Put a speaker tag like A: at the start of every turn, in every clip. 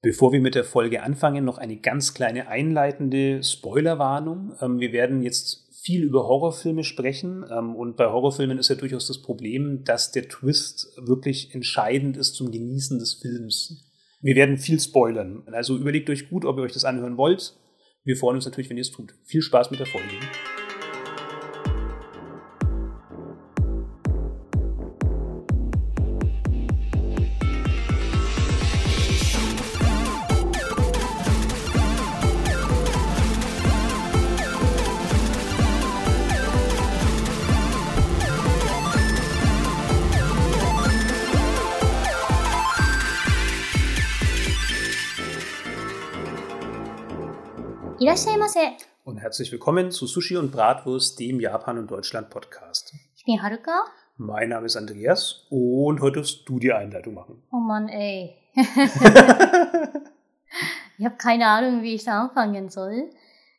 A: Bevor wir mit der Folge anfangen, noch eine ganz kleine einleitende Spoilerwarnung. Ähm, wir werden jetzt viel über Horrorfilme sprechen ähm, und bei Horrorfilmen ist ja durchaus das Problem, dass der Twist wirklich entscheidend ist zum Genießen des Films. Wir werden viel spoilern, also überlegt euch gut, ob ihr euch das anhören wollt. Wir freuen uns natürlich, wenn ihr es tut. Viel Spaß mit der Folge. Und herzlich willkommen zu Sushi und Bratwurst, dem Japan und Deutschland Podcast.
B: Ich bin Haruka.
A: Mein Name ist Andreas und heute darfst du die Einleitung machen.
B: Oh Mann, ey. ich habe keine Ahnung, wie ich da anfangen soll.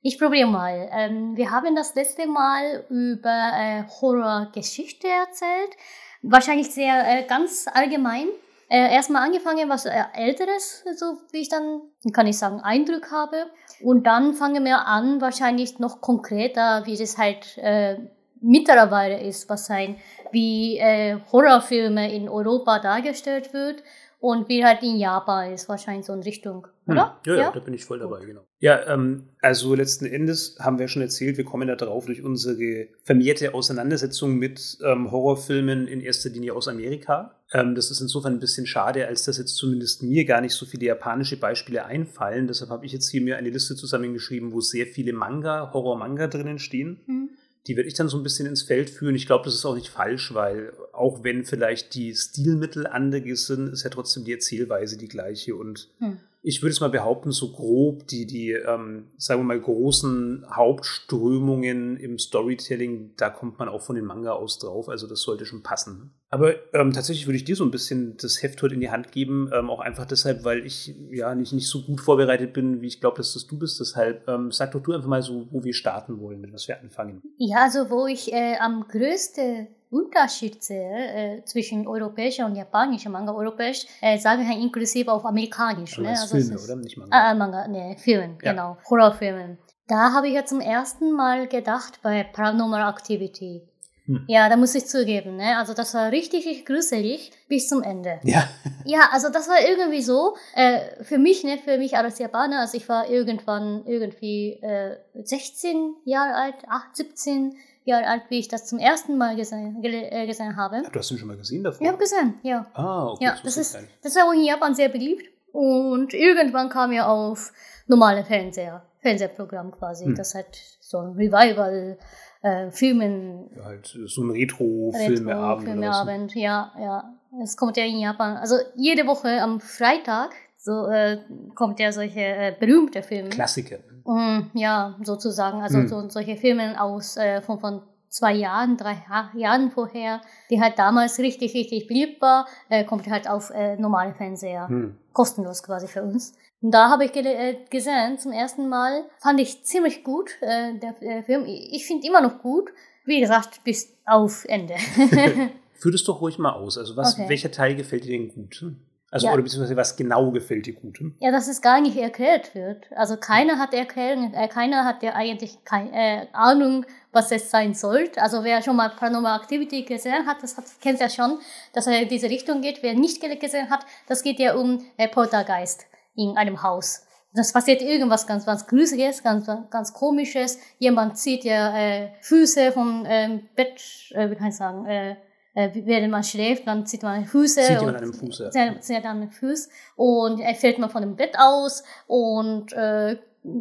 B: Ich probiere mal. Ähm, wir haben das letzte Mal über äh, Horrorgeschichte erzählt. Wahrscheinlich sehr äh, ganz allgemein äh, erstmal angefangen, was äh, Älteres, so wie ich dann, kann ich sagen, Eindruck habe. Und dann fangen wir an, wahrscheinlich noch konkreter, wie das halt äh, mittlerweile ist, was sein, wie äh, Horrorfilme in Europa dargestellt wird und wie halt in Japan ist, wahrscheinlich so in Richtung, hm. oder?
A: Hm. Ja, ja, da bin ich voll dabei, genau. Ja, ähm, also letzten Endes haben wir schon erzählt, wir kommen da drauf durch unsere vermehrte Auseinandersetzung mit ähm, Horrorfilmen in erster Linie aus Amerika. Ähm, das ist insofern ein bisschen schade, als dass jetzt zumindest mir gar nicht so viele japanische Beispiele einfallen. Deshalb habe ich jetzt hier mir eine Liste zusammengeschrieben, wo sehr viele Manga, Horror-Manga drinnen stehen. Hm die werde ich dann so ein bisschen ins Feld führen. Ich glaube, das ist auch nicht falsch, weil auch wenn vielleicht die Stilmittel anders sind, ist ja trotzdem die Erzählweise die gleiche. Und hm. Ich würde es mal behaupten, so grob die, die ähm, sagen wir mal, großen Hauptströmungen im Storytelling, da kommt man auch von den Manga aus drauf. Also das sollte schon passen. Aber ähm, tatsächlich würde ich dir so ein bisschen das Heft heute in die Hand geben, ähm, auch einfach deshalb, weil ich ja nicht, nicht so gut vorbereitet bin, wie ich glaube, dass das du bist. Deshalb ähm, sag doch du einfach mal so, wo wir starten wollen, mit was wir anfangen.
B: Ja, also wo ich äh, am größten Unterschied sehe äh, zwischen europäischer und japanischer Manga. Europäisch äh, sage ich inklusive auf amerikanisch.
A: Aber ne? Also Filme, ist, oder? Nicht Manga.
B: Äh, Manga, ne, Filmen, ja. genau. Horrorfilmen. Da habe ich ja zum ersten Mal gedacht bei Paranormal Activity. Hm. Ja, da muss ich zugeben, ne? Also das war richtig, richtig gruselig bis zum Ende.
A: Ja.
B: Ja, also das war irgendwie so, äh, für mich, ne, für mich als Japaner, also ich war irgendwann irgendwie äh, 16 Jahre alt, 8, 17 Jahre alt, wie ich das zum ersten Mal gesehen, äh, gesehen habe.
A: Ach, du hast ihn schon mal gesehen davor?
B: Ich habe gesehen, ja.
A: Ah, okay.
B: Ja, das, ist, das war in Japan sehr beliebt und irgendwann kam er auf normale Fernseher, Fernsehprogramm quasi. Hm. Das hat so ein Revival äh, Filmen.
A: Ja, halt so ein Retro-Filmeabend.
B: Retro Filmeabend, ja, ja. Es kommt ja in Japan. Also jede Woche am Freitag so äh, kommt ja solche äh, berühmte Filme.
A: Klassiker.
B: Mm, ja, sozusagen. Also hm. so, solche Filme aus äh, von, von zwei Jahren, drei Jahren vorher, die halt damals richtig, richtig beliebt war, äh, kommt halt auf äh, normale Fernseher. Hm. Kostenlos quasi für uns. Und da habe ich äh, gesehen zum ersten Mal, fand ich ziemlich gut, äh, der, der Film. Ich finde immer noch gut. Wie gesagt, bis auf Ende.
A: Führ das doch ruhig mal aus. Also was, okay. welcher Teil gefällt dir denn gut? Also, ja. oder beziehungsweise was genau gefällt dir gut?
B: Ja, dass es gar nicht erklärt wird. Also, keiner hat Erklärung, äh, keiner hat ja eigentlich keine äh, Ahnung, was es sein soll. Also, wer schon mal Paranormal Activity gesehen hat, das hat, kennt ja schon, dass er in diese Richtung geht. Wer nicht gesehen hat, das geht ja um äh, Poltergeist in einem Haus. Das passiert irgendwas ganz, ganz Gruseliges, ganz, ganz Komisches. Jemand zieht ja äh, Füße vom ähm, Bett, äh, wie kann ich sagen, äh, äh, während man schläft, dann zieht man Füße.
A: Zieht jemand an dem Fuß, ja.
B: Zieht, zieht an den Fuß und er fällt man von dem Bett aus und äh,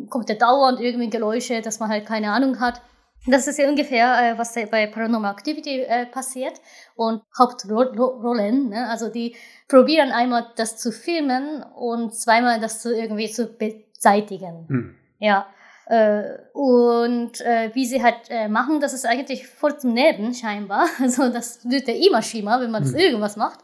B: kommt ja dauernd irgendwie Geräusche, dass man halt keine Ahnung hat. Das ist ja ungefähr, äh, was bei Paranormal Activity äh, passiert. Und Hauptrollen, ne? also die probieren einmal das zu filmen und zweimal das zu irgendwie zu beseitigen. Hm. Ja. Äh, und äh, wie sie halt äh, machen, das ist eigentlich voll zum Neben scheinbar. Also das wird ja immer schlimmer, wenn man das hm. irgendwas macht.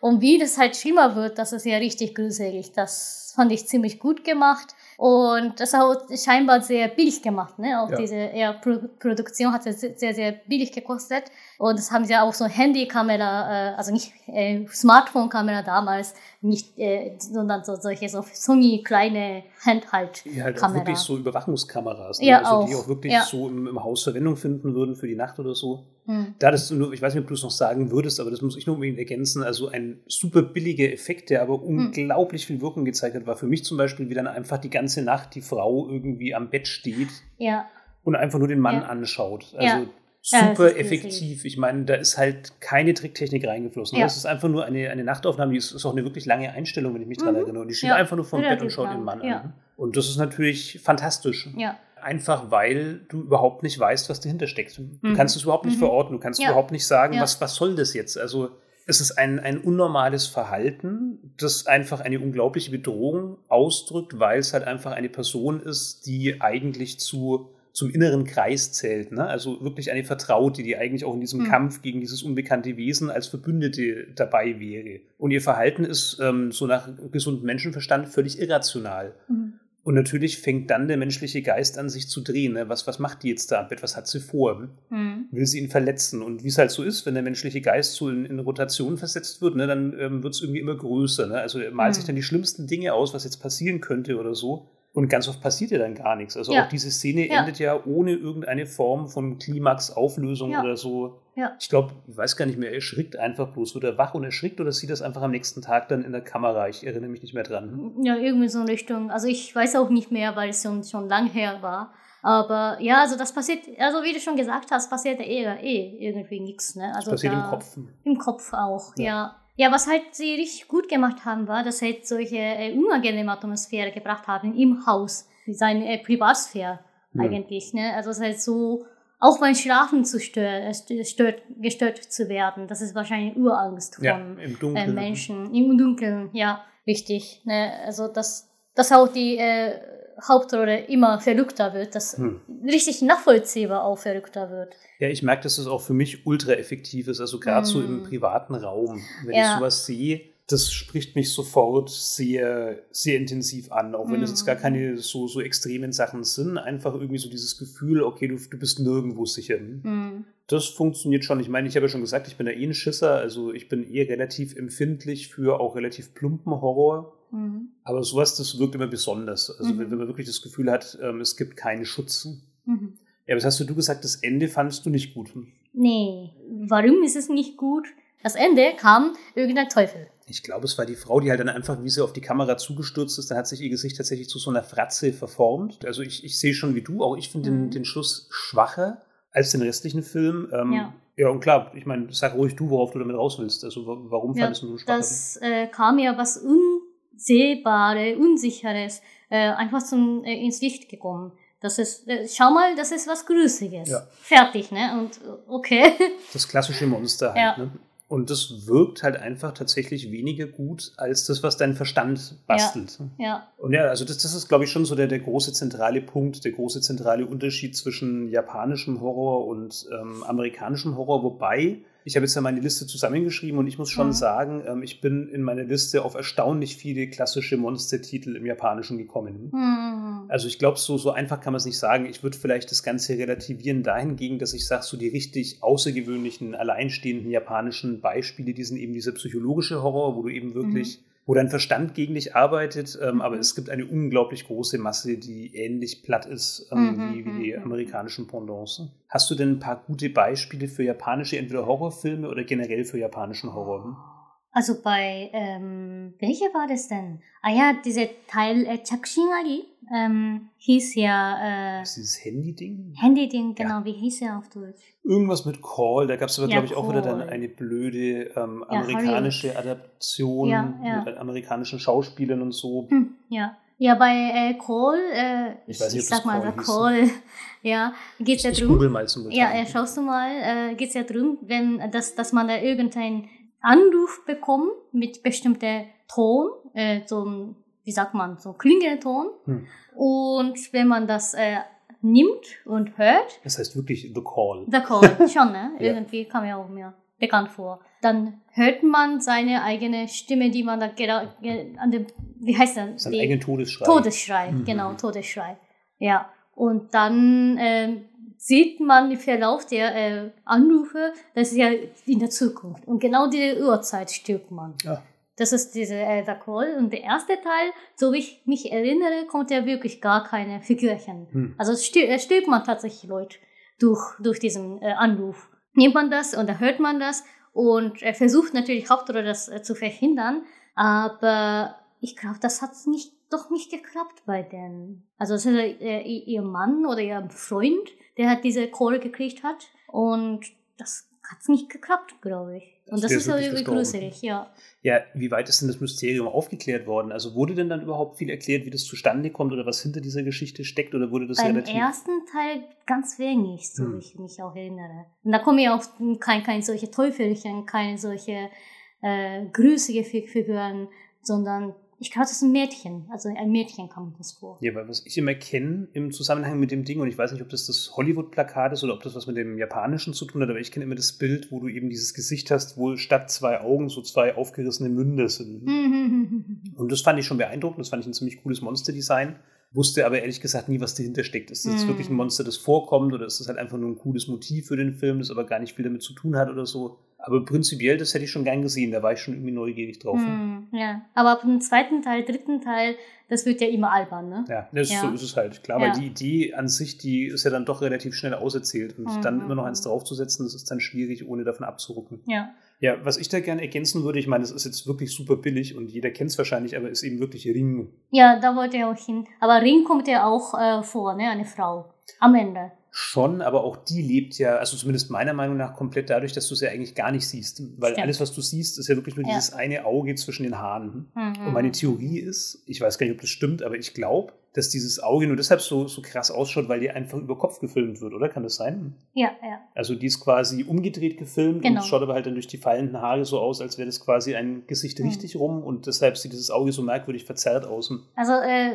B: Und wie das halt schlimmer wird, das ist ja richtig gruselig. Das fand ich ziemlich gut gemacht. Und das auch scheinbar sehr billig gemacht. Ne? Auch
A: Ja.
B: diese ja, Pro Produktion hat sehr, sehr, billig gekostet. Und das haben sie auch so Handykamera, äh, also nicht äh, Smartphone-Kamera damals, nicht, äh, sondern so solche so Sony kleine Handhalt.
A: Ja, halt wirklich so Überwachungskameras, ne?
B: Ja,
A: also die
B: auch.
A: auch wirklich
B: Ja.
A: so im, im Haus Verwendung finden würden für die Nacht oder so.
B: Hm.
A: Da das nur, ich weiß nicht, ob du es noch sagen würdest, aber das muss ich nur unbedingt ergänzen. Also ein super billiger Effekt, der
B: Hm.
A: aber unglaublich viel Wirkung gezeigt hat, war für mich zum Beispiel, wie dann einfach die ganze Nacht die Frau irgendwie am Bett steht
B: Ja,
A: und einfach nur den Mann
B: Ja.
A: anschaut. Also
B: Ja.
A: Super effektiv. Ich meine, da ist halt keine Tricktechnik reingeflossen.
B: Ja.
A: Das ist einfach nur eine, eine Nachtaufnahme, die ist, ist auch eine wirklich lange Einstellung, wenn ich mich
B: Mhm.
A: erinnere. Und die steht einfach nur vom Bett und schaut den Mann an. Und das ist natürlich fantastisch.
B: ja.
A: Einfach weil du überhaupt nicht weißt, was dahinter steckt. Du
B: Mhm.
A: kannst es überhaupt nicht
B: Mhm.
A: verorten, du kannst
B: Ja.
A: überhaupt nicht sagen,
B: Ja.
A: was, was soll das jetzt? Also es ist ein, ein unnormales Verhalten, das einfach eine unglaubliche Bedrohung ausdrückt, weil es halt einfach eine Person ist, die eigentlich zu, zum inneren Kreis zählt. Ne? Also wirklich eine Vertraute, die eigentlich auch in diesem
B: Mhm.
A: Kampf gegen dieses unbekannte Wesen als Verbündete dabei wäre. Und ihr Verhalten ist ähm, so nach gesundem Menschenverstand völlig irrational.
B: Mhm.
A: Und natürlich fängt dann der menschliche Geist an, sich zu drehen. Ne? Was, was macht die jetzt da am Bett? Was hat sie vor?
B: Hm.
A: Will sie ihn verletzen? Und wie es halt so ist, wenn der menschliche Geist so in, in Rotation versetzt wird, ne, dann ähm, wird es irgendwie immer größer. Ne? Also er malt
B: Mhm.
A: sich dann die schlimmsten Dinge aus, was jetzt passieren könnte oder so. Und ganz oft passiert ja dann gar nichts. Also
B: Ja.
A: auch diese Szene
B: Ja.
A: endet ja ohne irgendeine Form von Klimax, Auflösung
B: Ja.
A: oder so.
B: Ja.
A: Ich glaube, ich weiß gar nicht mehr, er erschrickt einfach bloß. Wird er wach und erschrickt oder sieht das einfach am nächsten Tag dann in der Kamera? Ich erinnere mich nicht mehr dran.
B: Ja, irgendwie so in Richtung. Also ich weiß auch nicht mehr, weil es schon, schon lang her war. Aber ja, also das passiert, also wie du schon gesagt hast, passiert ja eh, eh irgendwie nichts. Ne? Also
A: Das passiert
B: da,
A: im Kopf.
B: Im Kopf auch,
A: Ja.
B: Ja. was halt sie richtig gut gemacht haben, war, dass sie halt solche äh, unangenehme Atmosphäre gebracht haben im Haus. Seine äh, Privatsphäre
A: Hm.
B: eigentlich. Ne? Also es ist halt so, auch beim Schlafen zu stört, äh, st- stört, gestört zu werden. Das ist wahrscheinlich Urangst von
A: Ja,
B: äh. Menschen im Dunkeln, ja, richtig. Ne? Also dass, dass auch die äh, Hauptrolle immer verrückter wird, dass
A: Hm.
B: richtig nachvollziehbar auch verrückter wird.
A: Ja, ich merke, dass es auch für mich ultra effektiv ist, also gerade so im
B: Mm.
A: privaten Raum. Wenn
B: Ja.
A: ich sowas sehe, das spricht mich sofort sehr, sehr intensiv an, auch wenn es jetzt gar
B: Mm.
A: keine so, so extremen Sachen sind. Einfach irgendwie so dieses Gefühl, okay, du, du bist nirgendwo sicher.
B: Hm.
A: Das funktioniert schon. Ich meine, ich habe ja schon gesagt, ich bin da eh ein Schisser, also ich bin eh relativ empfindlich für auch relativ plumpen Horror.
B: Hm.
A: Aber sowas, das wirkt immer besonders. Also
B: Mhm.
A: wenn, wenn man wirklich das Gefühl hat, ähm, es gibt keinen Schutz.
B: Mhm.
A: Ja, was hast du gesagt, das Ende fandest du nicht gut?
B: Nee, warum ist es nicht gut? Das Ende kam irgendein Teufel.
A: Ich glaube, es war die Frau, die halt dann einfach, wie sie auf die Kamera zugestürzt ist, dann hat sich ihr Gesicht tatsächlich zu so einer Fratze verformt. Also ich, ich sehe schon wie du, auch ich finde den,
B: Mhm.
A: den Schluss schwacher als den restlichen Film. Ähm,
B: Ja.
A: ja, und klar, ich meine, sag ruhig du, worauf du damit raus willst. Also wa- warum
B: Ja,
A: fandest du schwacher?
B: Das äh, kam ja was Unsehbares, Unsicheres äh, einfach zum, äh, ins Licht gekommen. Das ist, äh, schau mal, das ist was Grüßiges.
A: Ja.
B: Fertig, ne? Und äh, okay.
A: Das klassische Monster halt.
B: Ja.
A: Ne? Und das wirkt halt einfach tatsächlich weniger gut als das, was dein Verstand bastelt.
B: ja.
A: Und ja, also das, das ist, glaube ich, schon so der, der große zentrale Punkt, der große zentrale Unterschied zwischen japanischem Horror und ähm, amerikanischem Horror. Wobei, ich habe jetzt ja meine Liste zusammengeschrieben und ich muss schon
B: Mhm.
A: sagen, ähm, ich bin in meiner Liste auf erstaunlich viele klassische Monstertitel im Japanischen gekommen.
B: Hm.
A: Also ich glaube, so, so einfach kann man es nicht sagen. Ich würde vielleicht das Ganze relativieren dahingegen, dass ich sage, so die richtig außergewöhnlichen, alleinstehenden japanischen Beispiele, die sind eben dieser psychologische Horror, wo du eben wirklich, wo dein Verstand gegen dich arbeitet, ähm,
B: Mhm.
A: aber es gibt eine unglaublich große Masse, die ähnlich platt ist ähm,
B: Mhm,
A: wie, wie die
B: mhm.
A: amerikanischen Pendants. Hast du denn ein paar gute Beispiele für japanische, entweder Horrorfilme oder generell für japanischen Horror?
B: Also bei, ähm, welche war das denn? Ah ja, dieser Teil äh, Chakushinari ähm, hieß ja äh,
A: Ist dieses Handy-Ding?
B: Handy-Ding, genau, wie hieß er auf Deutsch?
A: Irgendwas mit Call, da gab es aber,
B: Ja,
A: glaube ich, auch wieder dann
B: Call.
A: eine blöde ähm,
B: Ja,
A: amerikanische Adaption
B: Ja, ja.
A: mit amerikanischen Schauspielern und so.
B: Hm, ja. Ja, bei äh, Cole, äh,
A: Ich weiß nicht, ob
B: sag mal, so
A: hieß.
B: Cole, ja, geht's ja
A: Ich
B: drum.
A: google mal zum
B: Ja,
A: Beispiel.
B: äh, schaust du mal, äh, geht's ja drum, wenn, dass, dass man da irgendeinen Anruf bekommt mit bestimmter Ton, äh, so, wie sagt man, so Klingelton.
A: Hm.
B: Und wenn man das äh, nimmt und hört,
A: Das heißt wirklich The Call.
B: The Call, schon, ne?
A: Ja.
B: Irgendwie kam ja auch mir bekannt vor. Dann hört man seine eigene Stimme, die man da gerade an dem, wie heißt das?
A: Sein eigenen Todesschrei.
B: Todesschrei,
A: Mhm.
B: genau, Todesschrei. Ja. Und dann ähm, sieht man im Verlauf der äh, Anrufe, das ist ja in der Zukunft. Und genau diese Uhrzeit stirbt man.
A: Ja.
B: Das ist diese äh, der Call. Und der erste Teil, so wie ich mich erinnere, kommt ja wirklich gar keine Figürchen.
A: Hm.
B: Also stirbt, stirbt man tatsächlich Leute durch, durch diesen äh, Anruf. Nimmt man das und da hört man das und er versucht natürlich Hauptrolle das äh, zu verhindern, aber ich glaube, das hat nicht, doch nicht geklappt bei denen. Also es ist äh, ihr Mann oder ihr Freund, der hat diese Call gekriegt hat und das hat nicht geklappt, glaube ich. Und das
A: der
B: ist
A: wirklich
B: irgendwie gruselig, ja.
A: Ja, wie weit ist denn das Mysterium aufgeklärt worden? Also wurde denn dann überhaupt viel erklärt, wie das zustande kommt oder was hinter dieser Geschichte steckt oder wurde das
B: Beim
A: relativ...
B: ersten Teil ganz wenig, so
A: Hm.
B: wie ich mich auch erinnere. Und da kommen ja auch kein, kein solche Teufelchen, keine solche äh, grüßige Fi- Figuren, sondern ich glaube, das ist ein Mädchen. Also ein Mädchen kommt das vor.
A: Ja, weil was ich immer kenne im Zusammenhang mit dem Ding, und ich weiß nicht, ob das das Hollywood-Plakat ist oder ob das was mit dem Japanischen zu tun hat, aber ich kenne immer das Bild, wo du eben dieses Gesicht hast, wo statt zwei Augen so zwei aufgerissene Münder sind.
B: Mhm.
A: Und das fand ich schon beeindruckend, das fand ich ein ziemlich cooles Monsterdesign. Wusste aber ehrlich gesagt nie, was dahinter steckt. Ist das
B: Mhm.
A: wirklich ein Monster, das vorkommt, oder ist das halt einfach nur ein cooles Motiv für den Film, das aber gar nicht viel damit zu tun hat oder so? Aber prinzipiell, das hätte ich schon gern gesehen, da war ich schon irgendwie neugierig drauf.
B: Hm, ja, aber ab dem zweiten Teil, dritten Teil, das wird ja immer albern, ne?
A: Ja, das
B: Ja.
A: so ist es halt. Klar,
B: Ja.
A: weil die Idee an sich, die ist ja dann doch relativ schnell auserzählt. Und
B: Mhm.
A: dann immer noch eins draufzusetzen, das ist dann schwierig, ohne davon abzurucken.
B: Ja.
A: Ja, was ich da gerne ergänzen würde, ich meine, es ist jetzt wirklich super billig und jeder kennt es wahrscheinlich, aber ist eben wirklich Ring.
B: Ja, da wollte er auch hin. Aber Ring kommt ja auch äh, vor, ne? Eine Frau. Am Ende.
A: Schon, aber auch die lebt ja, also zumindest meiner Meinung nach, komplett dadurch, dass du sie eigentlich gar nicht siehst. Weil
B: Stimmt.
A: alles, was du siehst, ist ja wirklich nur
B: Ja.
A: dieses eine Auge zwischen den Haaren.
B: Mhm.
A: Und meine Theorie ist, ich weiß gar nicht, ob das stimmt, aber ich glaube, dass dieses Auge nur deshalb so, so krass ausschaut, weil die einfach über Kopf gefilmt wird, oder? Kann das sein?
B: Ja, ja.
A: Also die ist quasi umgedreht gefilmt
B: Genau.
A: und schaut aber halt dann durch die fallenden Haare so aus, als wäre das quasi ein Gesicht
B: Mhm.
A: richtig rum und deshalb sieht dieses Auge so merkwürdig verzerrt aus.
B: Also, äh,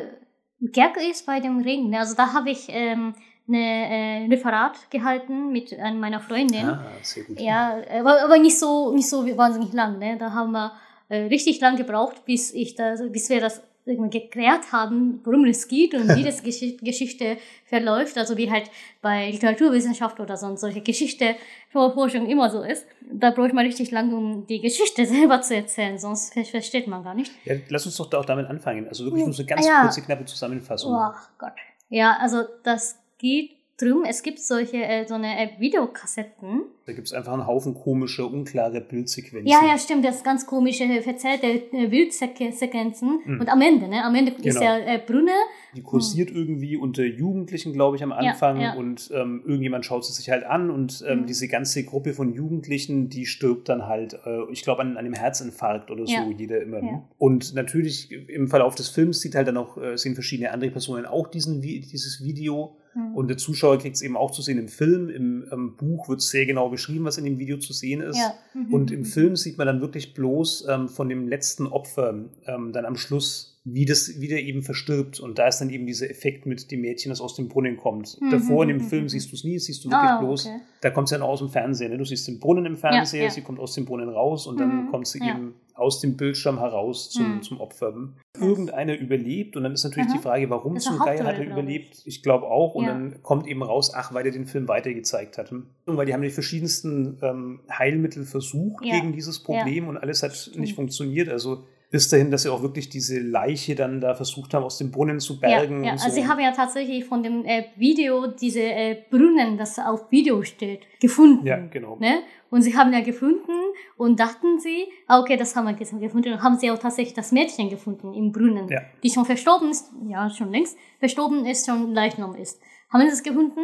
B: Gag ist bei dem Ring. ne? Also, da habe ich ähm, eine äh, Referat gehalten mit äh, meiner Freundin.
A: Ah, sehr gut.
B: Ja, aber, aber nicht so nicht so wahnsinnig lang. Ne? Da haben wir äh, richtig lang gebraucht, bis ich da, bis wir das geklärt haben, worum es geht und wie das Gesch Geschichte verläuft. Also wie halt bei Literaturwissenschaft oder so solche Geschichte Forschung immer so ist. Da braucht man richtig lang, um die Geschichte selber zu erzählen, sonst ver versteht man gar nicht.
A: Ja, lass uns doch da auch damit anfangen. Also wirklich nur so ganz
B: Ja.
A: kurze, knappe Zusammenfassung.
B: Oh Gott. Ja, also das geht drum. Es gibt solche äh, so eine äh, Videokassetten.
A: Da gibt es einfach einen Haufen komischer, unklarer Bildsequenzen.
B: Ja, ja, stimmt, das ganz komische, äh, verzerrte äh, Bildsequenzen.
A: Mhm.
B: Und am Ende, ne? Am Ende ist
A: Genau.
B: der äh, Brunne.
A: Die kursiert irgendwie unter Jugendlichen, glaube ich, am Anfang.
B: ja.
A: Und ähm, irgendjemand schaut sie sich halt an und ähm,
B: Mhm.
A: diese ganze Gruppe von Jugendlichen, die stirbt dann halt, äh, ich glaube, an, an einem Herzinfarkt oder so,
B: Ja.
A: jeder immer.
B: Ja.
A: Und natürlich im Verlauf des Films sieht halt dann auch, äh, sehen verschiedene andere Personen auch diesen, dieses Video.
B: Hm.
A: Und der Zuschauer kriegt es eben auch zu sehen im Film. Im, ähm, Buch wird sehr genau beschrieben, was in dem Video zu sehen ist.
B: ja. Mhm.
A: Und im Film sieht man dann wirklich bloß ähm, von dem letzten Opfer ähm, dann am Schluss, wie das wieder eben verstirbt. Und da ist dann eben dieser Effekt mit dem Mädchen, das aus dem Brunnen kommt.
B: Mhm,
A: Davor in dem
B: mhm,
A: Film
B: mhm.
A: siehst du es nie, siehst du wirklich
B: Ah,
A: bloß.
B: okay.
A: Da kommt sie dann aus dem Fernseher. Ne? Du siehst den Brunnen im Fernseher,
B: ja.
A: sie kommt aus dem Brunnen raus und dann
B: Mhm,
A: kommt sie
B: ja.
A: eben aus dem Bildschirm heraus zum,
B: Mhm.
A: zum Opfer. Irgendeiner überlebt und dann ist natürlich die Frage, warum
B: Das
A: zum Geier hat er überlebt? Ich glaube auch. Und dann kommt eben raus, ach, weil er den Film weitergezeigt hat. Und weil die haben die verschiedensten ähm, Heilmittel versucht gegen dieses Problem und alles hat nicht funktioniert. Also bis dahin, dass sie auch wirklich diese Leiche dann da versucht haben, aus dem Brunnen zu bergen.
B: Ja, ja.
A: und so.
B: also sie haben ja tatsächlich von dem äh, Video diese äh, Brunnen, das auf Video steht, gefunden.
A: ja, genau.
B: Ne? Und sie haben ja gefunden und dachten sie, ah, okay, das haben wir gefunden. Und haben sie auch tatsächlich das Mädchen gefunden im Brunnen,
A: Ja.
B: die schon verstorben ist, ja, schon längst verstorben ist, schon Leichnam ist. Haben sie es gefunden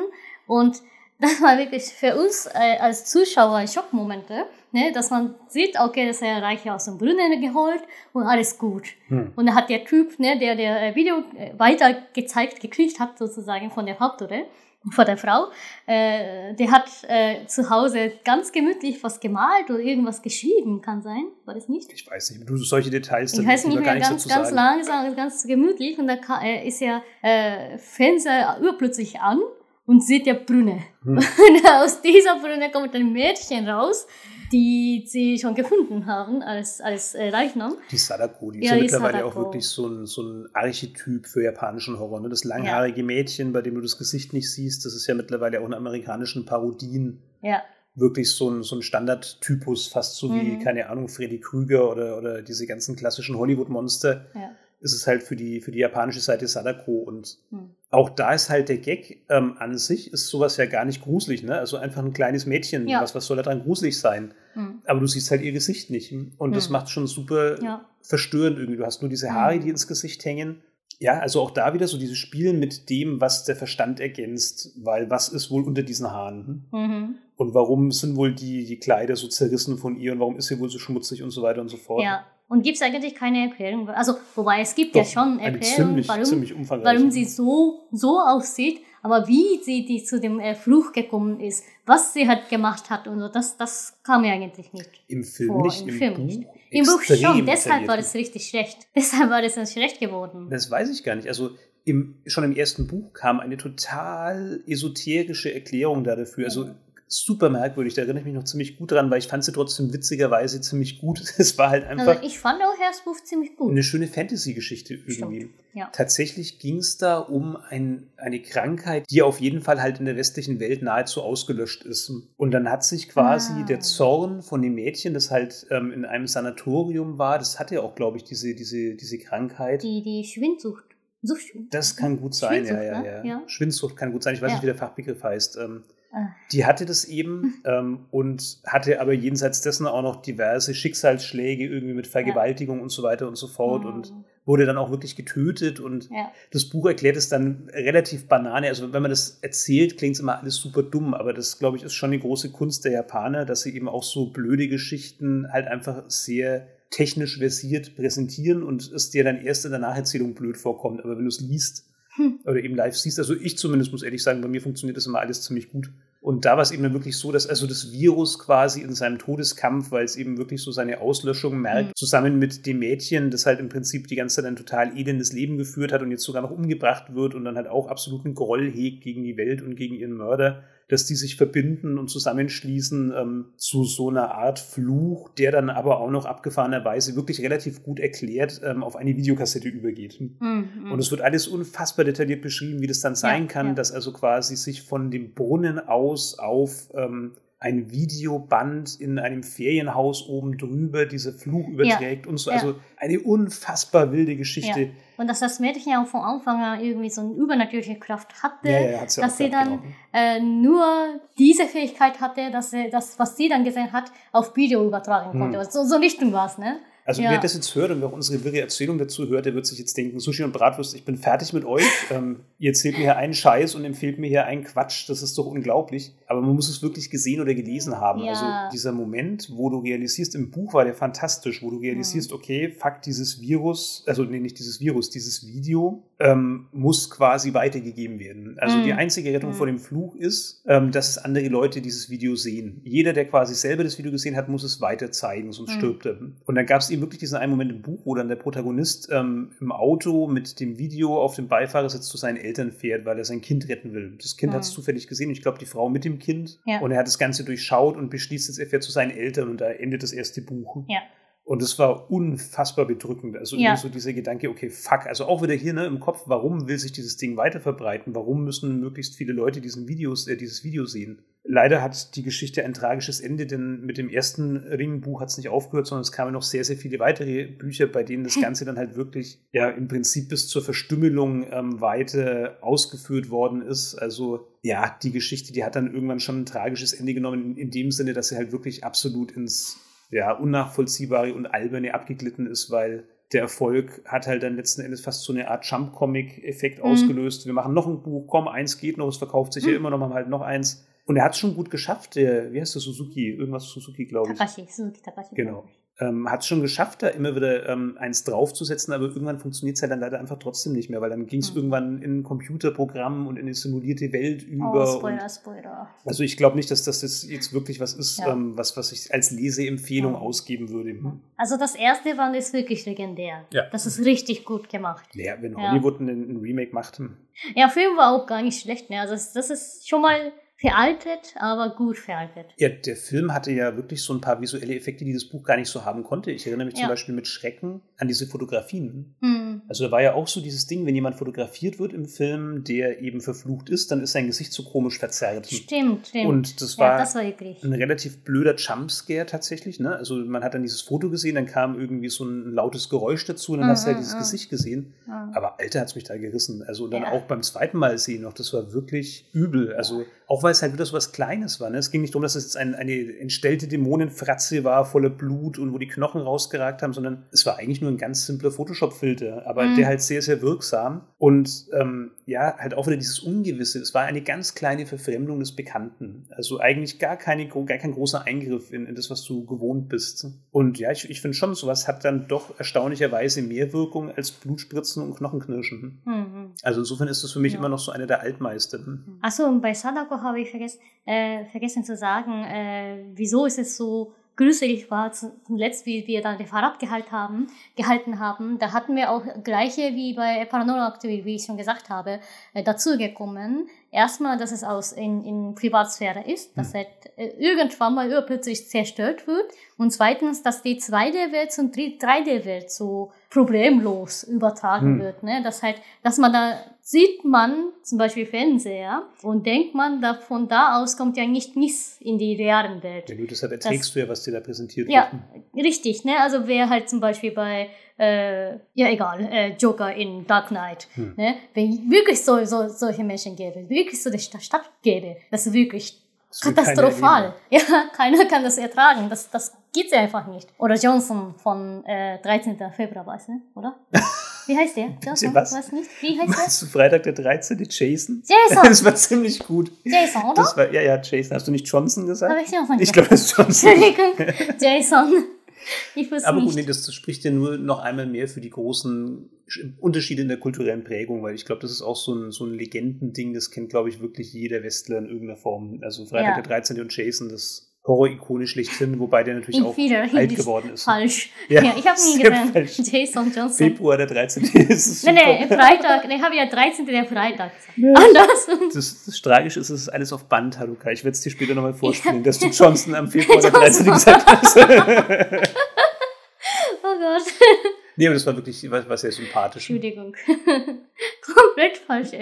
B: und das war wirklich für uns äh, als Zuschauer ein Schockmomente, ne, dass man sieht, okay, das ist ja Reiche aus dem Brunnen geholt und alles gut.
A: Hm.
B: Und da hat der Typ, ne, der der äh, Video äh, weiter gezeigt, gekriegt hat, sozusagen von der Haupttour, von der Frau, äh, der hat äh, zu Hause ganz gemütlich was gemalt oder irgendwas geschrieben, kann sein, war das nicht?
A: Ich weiß nicht, du solche Details,
B: Ich
A: dann
B: weiß nicht mehr, ganz, ganz langsam, ganz gemütlich und da äh, ist ja äh, Fenster urplötzlich an und sieht ja Brünne.
A: Hm.
B: Und aus dieser Brünne kommt ein Mädchen raus, die sie schon gefunden haben als, als äh, Leichnam.
A: Die Sadako, die ist
B: Ja,
A: ja,
B: die
A: mittlerweile
B: Sadako.
A: auch wirklich so ein, so ein Archetyp für japanischen Horror. Ne? Das langhaarige Mädchen, bei dem du das Gesicht nicht siehst, das ist ja mittlerweile auch in amerikanischen Parodien
B: Ja,
A: wirklich so ein, so ein Standardtypus, fast so wie,
B: Mhm.
A: keine Ahnung, Freddy Krüger oder, oder diese ganzen klassischen Hollywood-Monster.
B: ja.
A: Ist es halt für die, für die japanische Seite Sadako. Und
B: Hm.
A: auch da ist halt der Gag ähm, an sich, ist sowas ja gar nicht gruselig. Ne? Also einfach ein kleines Mädchen,
B: Ja.
A: was, was soll da dran gruselig sein?
B: Hm.
A: Aber du siehst halt ihr Gesicht nicht. Und das
B: Hm.
A: macht schon super
B: Ja.
A: verstörend irgendwie. Du hast nur diese Haare,
B: Mhm.
A: die ins Gesicht hängen. Ja, also auch da wieder so dieses Spielen mit dem, was der Verstand ergänzt, weil was ist wohl unter diesen Haaren? Hm?
B: Mhm.
A: Und warum sind wohl die, die Kleider so zerrissen von ihr und warum ist sie wohl so schmutzig und so weiter und so fort?
B: Ja. Und gibt es eigentlich keine Erklärung? Also, wobei es gibt ja
A: Doch,
B: schon
A: eine
B: Erklärungen,
A: ziemlich,
B: warum,
A: ziemlich
B: warum sie so, so aussieht, aber wie sie die zu dem äh, Fluch gekommen ist, was sie halt gemacht hat und so, das, das kam mir eigentlich nicht.
A: Im Film
B: vor,
A: nicht,
B: im
A: im,
B: Film
A: Buch.
B: nicht. Im Buch schon, deshalb war das richtig schlecht. Deshalb war das dann schlecht geworden.
A: Das weiß ich gar nicht. Also im, schon im ersten Buch kam eine total esoterische Erklärung da dafür. Also super merkwürdig. Da erinnere ich mich noch ziemlich gut dran, weil ich fand sie trotzdem witzigerweise ziemlich gut. Es war halt einfach
B: Also ich fand auch das Buch ziemlich gut.
A: eine schöne Fantasy-Geschichte irgendwie.
B: Ja.
A: Tatsächlich ging es da um ein, eine Krankheit, die auf jeden Fall halt in der westlichen Welt nahezu ausgelöscht ist. Und dann hat sich quasi
B: Ah.
A: der Zorn von dem Mädchen, das halt ähm, in einem Sanatorium war, das hatte ja auch, glaube ich, diese, diese, diese Krankheit.
B: Die, die Schwindsucht. Sucht.
A: Das kann gut sein, ja,
B: Schwindsucht,
A: ja,
B: ne?
A: ja,
B: Ja.
A: Schwindsucht kann gut sein. Ich weiß
B: Ja.
A: nicht, wie der Fachbegriff heißt. Ähm. Die hatte das eben ähm, und hatte aber jenseits dessen auch noch diverse Schicksalsschläge irgendwie mit Vergewaltigung und so weiter und so fort
B: Mhm.
A: und wurde dann auch wirklich getötet und
B: Ja.
A: das Buch erklärt es dann relativ banane. Also wenn man das erzählt, klingt es immer alles super dumm, aber das, glaube ich, ist schon eine große Kunst der Japaner, dass sie eben auch so blöde Geschichten halt einfach sehr technisch versiert präsentieren und es dir dann erst in der Nacherzählung blöd vorkommt. Aber wenn du es liest
B: Hm.
A: oder eben live siehst, also ich zumindest muss ehrlich sagen, bei mir funktioniert das immer alles ziemlich gut. Und da war es eben dann wirklich so, dass also das Virus quasi in seinem Todeskampf, weil es eben wirklich so seine Auslöschung merkt,
B: Mhm.
A: zusammen mit dem Mädchen, das halt im Prinzip die ganze Zeit ein total elendes Leben geführt hat und jetzt sogar noch umgebracht wird und dann halt auch absoluten Groll hegt gegen die Welt und gegen ihren Mörder, dass die sich verbinden und zusammenschließen ähm, zu so einer Art Fluch, der dann aber auch noch abgefahrenerweise wirklich relativ gut erklärt ähm, auf eine Videokassette übergeht.
B: Mhm.
A: Und es wird alles unfassbar detailliert beschrieben, wie das dann sein
B: Ja,
A: kann,
B: ja.
A: dass also quasi sich von dem Brunnen aus auf ähm, ein Videoband in einem Ferienhaus oben drüber diese Fluch überträgt und so.
B: ja.
A: Also eine unfassbar wilde Geschichte.
B: Ja. Und dass das Mädchen ja auch von Anfang an irgendwie so eine übernatürliche Kraft hatte,
A: Ja, ja, ja
B: dass sie dann
A: genau.
B: äh, nur diese Fähigkeit hatte, dass sie das, was sie dann gesehen hat, auf Video übertragen
A: Hm.
B: konnte. So, so Richtung war es, ne?
A: Also
B: Ja.
A: wer das jetzt hört und wer auch unsere wirre Erzählung dazu hört, der wird sich jetzt denken, Sushi und Bratwurst, ich bin fertig mit euch. ähm, ihr erzählt mir hier einen Scheiß und empfehlt mir hier einen Quatsch. Das ist doch unglaublich. Aber man muss es wirklich gesehen oder gelesen haben.
B: Ja.
A: Also dieser Moment, wo du realisierst, im Buch war der fantastisch, wo du realisierst,
B: Mhm.
A: okay, fuck, dieses Virus, also nee, nicht dieses Virus, dieses Video ähm, muss quasi weitergegeben werden. Also
B: Mhm.
A: die einzige Rettung
B: Mhm.
A: vor dem Fluch ist, ähm, dass es andere Leute dieses Video sehen. Jeder, der quasi selber das Video gesehen hat, muss es weiter zeigen, sonst
B: Mhm.
A: stirbt er. Und dann gab es eben wirklich diesen einen Moment im Buch, wo dann der Protagonist ähm, im Auto mit dem Video auf dem Beifahrersitz zu seinen Eltern fährt, weil er sein Kind retten will. Das Kind
B: Mhm.
A: hat es zufällig gesehen, ich glaube, die Frau mit dem Kind.
B: Ja.
A: Und er hat das Ganze durchschaut und beschließt jetzt, er fährt zu seinen Eltern und da endet das erste Buch.
B: Ja.
A: Und das war unfassbar bedrückend. Also
B: Ja.
A: so dieser Gedanke, okay, fuck, also auch wieder hier ne, im Kopf, warum will sich dieses Ding weiter verbreiten? Warum müssen möglichst viele Leute diesen Videos, äh, dieses Video sehen? Leider hat die Geschichte ein tragisches Ende, denn mit dem ersten Ringbuch hat es nicht aufgehört, sondern es kamen noch sehr, sehr viele weitere Bücher, bei denen das Ganze dann halt wirklich ja im Prinzip bis zur Verstümmelung ähm, weiter ausgeführt worden ist. Also ja, die Geschichte, die hat dann irgendwann schon ein tragisches Ende genommen, in, in dem Sinne, dass sie halt wirklich absolut ins ja, unnachvollziehbare und alberne abgeglitten ist, weil der Erfolg hat halt dann letzten Endes fast so eine Art Jump-Comic-Effekt
B: Mhm.
A: ausgelöst. Wir machen noch ein Buch, komm, eins geht noch, es verkauft sich ja
B: Mhm.
A: immer noch, machen wir halt noch eins. Und er hat es schon gut geschafft, der, wie heißt der, Suzuki? Irgendwas Suzuki, glaube ich.
B: Takashi, Suzuki Takashi.
A: Genau. Ähm, hat es schon geschafft, da immer wieder ähm, eins draufzusetzen, aber irgendwann funktioniert es halt dann leider einfach trotzdem nicht mehr, weil dann ging es
B: Mhm.
A: irgendwann in ein Computerprogramm und in eine simulierte Welt
B: Oh,
A: über. und
B: Spoiler, Spoiler.
A: also ich glaube nicht, dass das jetzt, jetzt wirklich was ist,
B: Ja.
A: ähm, was, was ich als Leseempfehlung
B: Ja.
A: ausgeben würde.
B: Also das erste Band ist wirklich legendär.
A: Ja.
B: Das ist richtig gut gemacht.
A: Ja, wenn
B: Ja.
A: Hollywood ein, ein Remake macht. hm.
B: Ja, Film war auch gar nicht schlecht. Ne? Also das, das ist schon mal veraltet, aber gut veraltet.
A: Ja, der Film hatte ja wirklich so ein paar visuelle Effekte, die das Buch gar nicht so haben konnte. Ich erinnere mich ja. zum Beispiel mit Schrecken an diese Fotografien. Hm. Also da war ja auch so dieses Ding, wenn jemand fotografiert wird im Film, der eben verflucht ist, dann ist sein Gesicht so komisch verzerrt.
B: Stimmt, stimmt.
A: Und das war, ja, das war ein relativ blöder Jumpscare tatsächlich. Ne? Also man hat dann dieses Foto gesehen, dann kam irgendwie so ein lautes Geräusch dazu und dann mm, hast du halt dieses mm. Gesicht gesehen. Mm. Aber Alter hat es mich da gerissen. Also dann ja. auch beim zweiten Mal sehen noch, das war wirklich übel. Also auch weil es halt wieder so was Kleines war. Ne? Es ging nicht darum, dass es jetzt ein, eine entstellte Dämonenfratze war, voller Blut und wo die Knochen rausgeragt haben, sondern es war eigentlich nur ein ganz simpler Photoshop-Filter, aber mhm. der halt sehr, sehr wirksam. Und ähm, ja, halt auch wieder dieses Ungewisse. Es war eine ganz kleine Verfremdung des Bekannten. Also eigentlich gar, keine, gar kein großer Eingriff in, in das, was du gewohnt bist. Und ja, ich, ich finde schon, sowas hat dann doch erstaunlicherweise mehr Wirkung als Blutspritzen und Knochenknirschen. Mhm. Also insofern ist das für mich ja. immer noch so eine der Altmeister.
B: Achso, und bei Sadako habe ich vergessen, äh, vergessen zu sagen, äh, wieso ist es so gruselig war, zuletzt, wie wir dann Referat gehalten haben, gehalten haben, da hatten wir auch gleiche wie bei Paranormal Activity, wie ich schon gesagt habe, äh, dazugekommen. Erstmal, dass es aus in, in Privatsphäre ist, dass hm. es äh, irgendwann mal plötzlich zerstört wird. Und zweitens, dass die 2D-Welt zum 3D-Welt so problemlos übertragen hm. wird. Ne? Das heißt, dass man da sieht man zum Beispiel Fernseher und denkt man, da, von da aus kommt ja nicht nichts in die realen Welt.
A: Ja, du, deshalb erträgst das, du ja, was dir da präsentiert
B: wird. Ja, richtig. Ne? Also wer halt zum Beispiel bei, äh, ja egal, äh, Joker in Dark Knight, hm. ne? wenn wirklich so, so, solche Menschen gäbe, wirklich so eine Stadt gäbe, das ist wirklich das katastrophal. Ja, keiner kann das ertragen. Das, das geht einfach nicht. Oder Johnson von äh, 13. Februar, weißt du, oder? Wie heißt der?
A: Johnson? Was?
B: Weiß nicht. Wie heißt Meinst
A: der? du Freitag der 13. Jason?
B: Jason!
A: Das war ziemlich gut.
B: Jason, oder?
A: Das war, ja, ja, Jason. Hast du nicht Johnson gesagt?
B: Habe ich Johnson
A: Ich glaube, das ist Johnson.
B: Jason. Ich wusste
A: Aber
B: gut,
A: nicht. nee, das spricht ja nur noch einmal mehr für die großen Unterschiede in der kulturellen Prägung, weil ich glaube, das ist auch so ein, so ein Legendending, das kennt, glaube ich, wirklich jeder Westler in irgendeiner Form. Also Freitag ja. der 13. und Jason, das Horror-Ikone schlechthin, wobei der natürlich auch alt geworden ist.
B: Falsch. Ja, ja ich habe nie gesehen. Jason Johnson.
A: Februar der 13.
B: ist Nein, nein, Freitag. Ich habe ja 13. der Freitag. Ja. Anders.
A: Das, das Tragische ist, es ist alles auf Band, Haruka. Ich werde es dir später nochmal vorspielen, dass du Johnson am Februar der 13. gesagt hast.
B: oh Gott.
A: Nee, aber das war wirklich was, was sehr sympathisch.
B: Entschuldigung. Komplett falsch.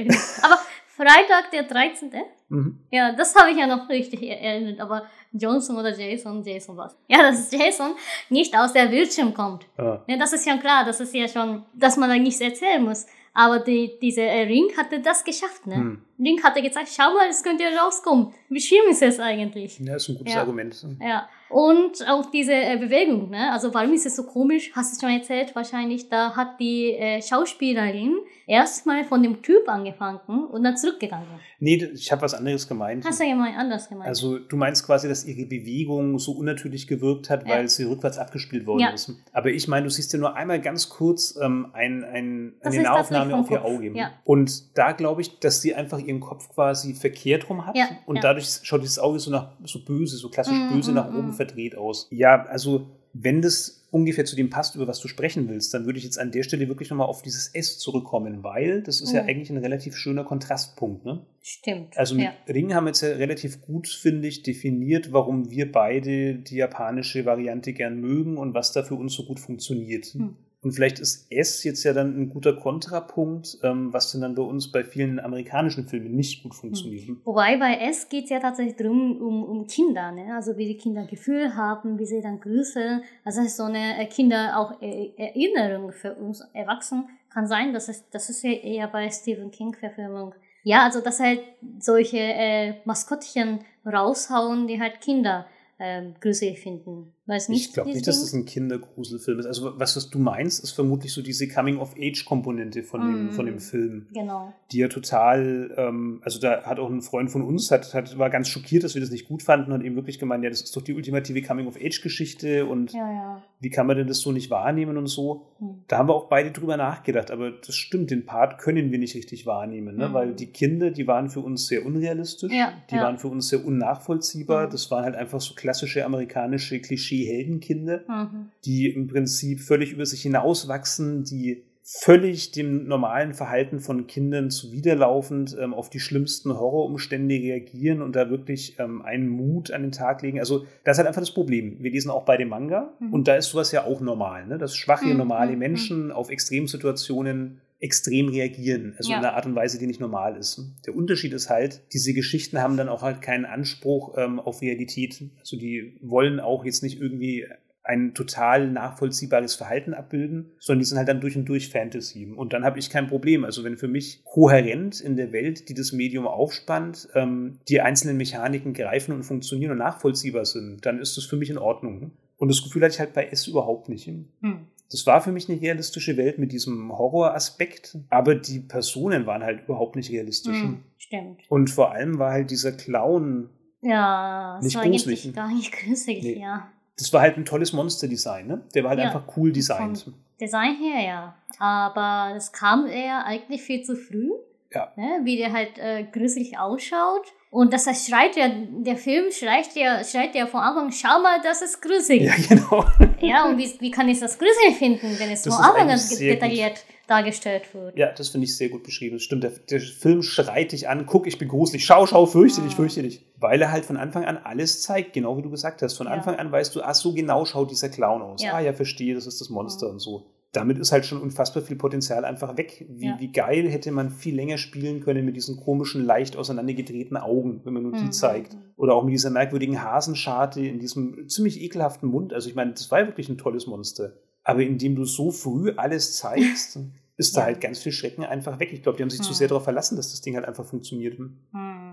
B: Aber Freitag, der 13. Mhm. Ja, das habe ich ja noch richtig erinnert, aber Johnson oder Jason, Jason was. Ja, dass Jason nicht aus der Bildschirm kommt. Ah. Ja, das ist ja klar, das ist ja schon, dass man da nichts erzählen muss. Aber die, diese äh, Ring hatte das geschafft, ne? Hm. Ring hatte gesagt, schau mal, es könnte rauskommen. Wie schlimm ist es eigentlich?
A: Ja, ist ein gutes ja. Argument.
B: Ja. Und auch diese äh, Bewegung, ne? Also warum ist es so komisch? Hast du schon erzählt, wahrscheinlich, da hat die äh, Schauspielerin erstmal von dem Typ angefangen und dann zurückgegangen.
A: Nee, ich habe was anderes gemeint.
B: Hast du ja mal anders gemeint.
A: Also du meinst quasi, dass ihre Bewegung so unnatürlich gewirkt hat, weil ja. sie rückwärts abgespielt worden ja. ist. Aber ich meine, du siehst ja nur einmal ganz kurz ähm, ein, ein, eine Nahaufnahme auf ihr Auge. Ja. Und da glaube ich, dass sie einfach ihren Kopf quasi verkehrt rum hat und dadurch schaut dieses Auge so nach so böse, so klassisch mm, böse mm, nach oben mm verdreht aus. Ja, also wenn das ungefähr zu dem passt, über was du sprechen willst, dann würde ich jetzt an der Stelle wirklich nochmal auf dieses S zurückkommen, weil das ist mhm. ja eigentlich ein relativ schöner Kontrastpunkt. Ne?
B: Stimmt.
A: Also mit ja. Ring haben wir jetzt ja relativ gut, finde ich, definiert, warum wir beide die japanische Variante gern mögen und was da für uns so gut funktioniert. Mhm. Und vielleicht ist S jetzt ja dann ein guter Kontrapunkt, ähm, was denn dann bei uns bei vielen amerikanischen Filmen nicht gut funktioniert. Hm.
B: Wobei bei S geht es ja tatsächlich darum, um, um Kinder, ne? also wie die Kinder Gefühl haben, wie sie dann grüßen. Also das ist so eine äh, Kinder auch äh, Erinnerung für uns Erwachsenen. Kann sein, dass es, das ist ja eher bei Stephen King Verfilmung. Ja, also dass halt solche äh, Maskottchen raushauen, die halt Kinder ähm, gruselig finden. Weiß nicht,
A: ich glaube nicht, dass das ein Kindergruselfilm ist. Also was, was du meinst, ist vermutlich so diese Coming-of-Age-Komponente von, mm. dem, von dem Film.
B: Genau.
A: Die ja total, ähm, also da hat auch ein Freund von uns, hat, hat, war ganz schockiert, dass wir das nicht gut fanden und eben wirklich gemeint, ja, das ist doch die ultimative Coming-of-Age-Geschichte und
B: ja, ja.
A: wie kann man denn das so nicht wahrnehmen und so. Mm. Da haben wir auch beide drüber nachgedacht, aber das stimmt, den Part können wir nicht richtig wahrnehmen, ne? Mm. weil die Kinder, die waren für uns sehr unrealistisch,
B: ja,
A: die waren für uns sehr unnachvollziehbar, das waren halt einfach so klassische amerikanische Klischee Heldenkinder, mhm. die im Prinzip völlig über sich hinauswachsen, die völlig dem normalen Verhalten von Kindern zuwiderlaufend ähm, auf die schlimmsten Horrorumstände reagieren und da wirklich ähm, einen Mut an den Tag legen. Also das ist halt einfach das Problem. Wir lesen auch bei dem Manga mhm. und da ist sowas ja auch normal, ne? dass schwache, mhm. normale mhm. Menschen auf Extremsituationen extrem reagieren, also ja. in einer Art und Weise, die nicht normal ist. Der Unterschied ist halt, diese Geschichten haben dann auch halt keinen Anspruch ähm, auf Realität. Also die wollen auch jetzt nicht irgendwie ein total nachvollziehbares Verhalten abbilden, sondern die sind halt dann durch und durch Fantasy. Und dann habe ich kein Problem. Also wenn für mich kohärent in der Welt, die das Medium aufspannt, ähm, die einzelnen Mechaniken greifen und funktionieren und nachvollziehbar sind, dann ist das für mich in Ordnung. Und das Gefühl hatte ich halt bei S überhaupt nicht. Hm. Das war für mich eine realistische Welt mit diesem Horroraspekt, aber die Personen waren halt überhaupt nicht realistisch. Hm,
B: stimmt.
A: Und vor allem war halt dieser Clown
B: ja,
A: nicht
B: das
A: war gruselig.
B: gar nicht gruselig, nee. ja
A: das war halt ein tolles Monster-Design, ne? Der war halt ja, einfach cool designt.
B: Design her, ja. Aber das kam eher eigentlich viel zu früh.
A: Ja.
B: Ne? Wie der halt äh, gruselig ausschaut. Und das heißt, schreit ja, der Film schreit ja, schreit ja von Anfang, schau mal, das ist gruselig.
A: Ja, genau.
B: Ja, und wie, wie kann ich das gruselig finden, wenn es das von Anfang an detailliert gut. dargestellt wird?
A: Ja, das finde ich sehr gut beschrieben. Das stimmt, der, der, Film schreit dich an, guck, ich bin gruselig, schau, schau, fürchte ah. dich, fürchte dich. Weil er halt von Anfang an alles zeigt, genau wie du gesagt hast. Von ja. Anfang an weißt du, ach, so genau schaut dieser Clown aus. Ja. Ah, ja, verstehe, das ist das Monster mhm. und so damit ist halt schon unfassbar viel Potenzial einfach weg. Wie, ja. wie geil hätte man viel länger spielen können mit diesen komischen, leicht auseinandergedrehten Augen, wenn man nur die mhm. zeigt. Oder auch mit dieser merkwürdigen Hasenscharte in diesem ziemlich ekelhaften Mund. Also ich meine, das war ja wirklich ein tolles Monster. Aber indem du so früh alles zeigst, ist da halt ganz viel Schrecken einfach weg. Ich glaube, die haben sich mhm. zu sehr darauf verlassen, dass das Ding halt einfach funktioniert. Mhm.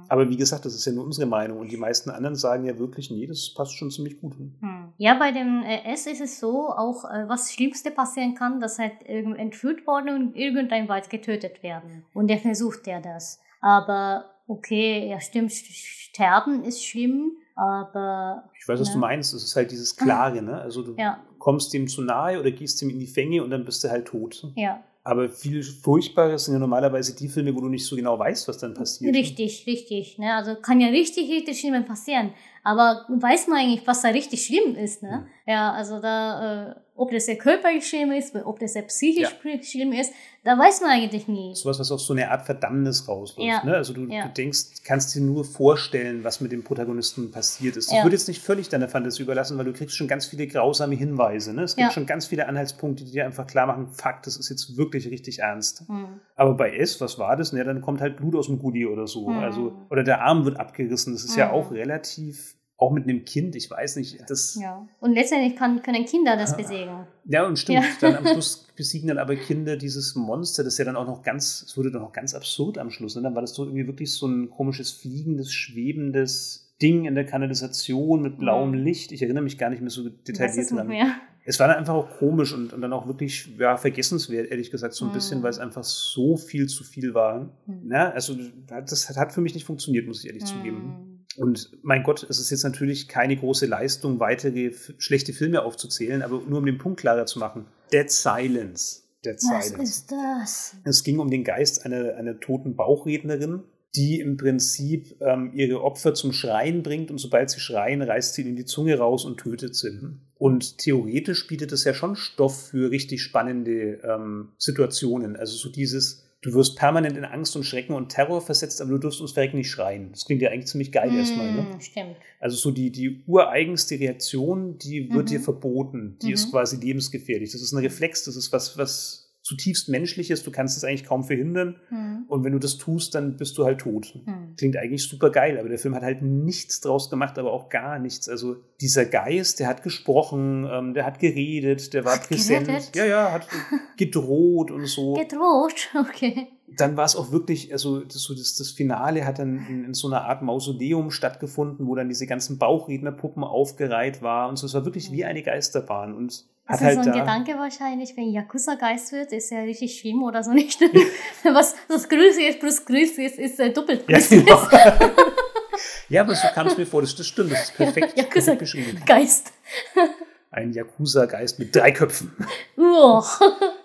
A: Aber wie gesagt, das ist ja nur unsere Meinung und die meisten anderen sagen ja wirklich, nee, das passt schon ziemlich gut.
B: Hm. Ja, bei dem äh, S ist es so, auch äh, was Schlimmste passieren kann, dass halt entführt worden und irgendein Wald getötet werden. Und der versucht ja das. Aber okay, ja stimmt, sterben ist schlimm, aber.
A: Ich weiß, was ne? du meinst. Es ist halt dieses Klare, ne? Also du ja. kommst dem zu nahe oder gehst ihm in die Fänge und dann bist du halt tot.
B: Ja.
A: Aber viel Furchtbares sind ja normalerweise die Filme, wo du nicht so genau weißt, was dann passiert.
B: Richtig, richtig. Ne? Also kann ja richtig, richtig schlimm passieren. Aber weiß man eigentlich, was da richtig schlimm ist. Ne? Ja, ja also da, äh, ob das ja körperlich schlimm ist, ob das ja psychisch ja. schlimm ist, da weiß man eigentlich nie.
A: So was, was auf so eine Art Verdammnis rausläuft. Ja. Ne? Also du, ja. du, denkst, kannst dir nur vorstellen, was mit dem Protagonisten passiert ist. Ich würde jetzt nicht völlig deiner Fantasie überlassen, weil du kriegst schon ganz viele grausame Hinweise. Ne? Es gibt schon ganz viele Anhaltspunkte, die dir einfach klar machen, fuck, das ist jetzt wirklich richtig ernst. Mhm. Aber bei S, was war das? Ja, dann kommt halt Blut aus dem Gully oder so. Mhm. Also, oder der Arm wird abgerissen. Das ist mhm. ja auch relativ auch mit einem Kind, ich weiß nicht, das.
B: Ja. Und letztendlich kann, können Kinder das besiegen.
A: Ja, und stimmt. Ja. Dann am Schluss besiegen dann aber Kinder dieses Monster, das ja dann auch noch ganz, es wurde dann noch ganz absurd am Schluss. Ne? Dann war das so irgendwie wirklich so ein komisches, fliegendes, schwebendes Ding in der Kanalisation mit blauem mhm. Licht. Ich erinnere mich gar nicht mehr so detailliert dran. Es war dann einfach auch komisch und, und dann auch wirklich ja, vergessenswert, ehrlich gesagt, so ein mhm. bisschen, weil es einfach so viel zu viel war. Mhm. Ja, also das hat für mich nicht funktioniert, muss ich ehrlich zugeben. Und mein Gott, es ist jetzt natürlich keine große Leistung, weitere schlechte Filme aufzuzählen, aber nur um den Punkt klarer zu machen. Dead Silence.
B: Dead Was Silence. ist das?
A: Es ging um den Geist einer, einer toten Bauchrednerin, die im Prinzip ähm, ihre Opfer zum Schreien bringt und sobald sie schreien, reißt sie ihnen die Zunge raus und tötet sie. Und theoretisch bietet es ja schon Stoff für richtig spannende ähm, Situationen. Also so dieses, du wirst permanent in Angst und Schrecken und Terror versetzt, aber du durfst uns Verrecken nicht schreien. Das klingt ja eigentlich ziemlich geil mm, erstmal, ne?
B: Stimmt.
A: Also so die, die ureigenste Reaktion, die wird mhm. dir verboten. Die mhm. ist quasi lebensgefährlich. Das ist ein Reflex, das ist was, was zutiefst menschlich ist. Du kannst es eigentlich kaum verhindern. Mhm. Und wenn du das tust, dann bist du halt tot. Mhm. Klingt eigentlich super geil, aber der Film hat halt nichts draus gemacht, aber auch gar nichts. Also dieser Geist, der hat gesprochen, ähm, der hat geredet, der war hat präsent. Gerettet? Ja, ja, hat gedroht und so.
B: Gedroht, okay.
A: Dann war es auch wirklich, also das, so das, das Finale hat dann in, in, so einer Art Mausoleum stattgefunden, wo dann diese ganzen Bauchrednerpuppen aufgereiht waren. Und so, es war wirklich wie eine Geisterbahn. Und
B: das ist halt so ein Gedanke wahrscheinlich, wenn Yakuza Geist wird, ist ja richtig schlimm oder so nicht. Was das Größte ist plus Größte ist, ist äh, doppelt
A: größer. Ja, genau. ja, aber so kam es mir vor, das, das stimmt, das ist perfekt, ja, Yakuza perfekt.
B: Geist.
A: Ein Yakuza-Geist mit drei Köpfen. Oh.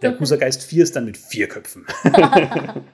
A: Yakuza-Geist 4 ist dann mit vier Köpfen.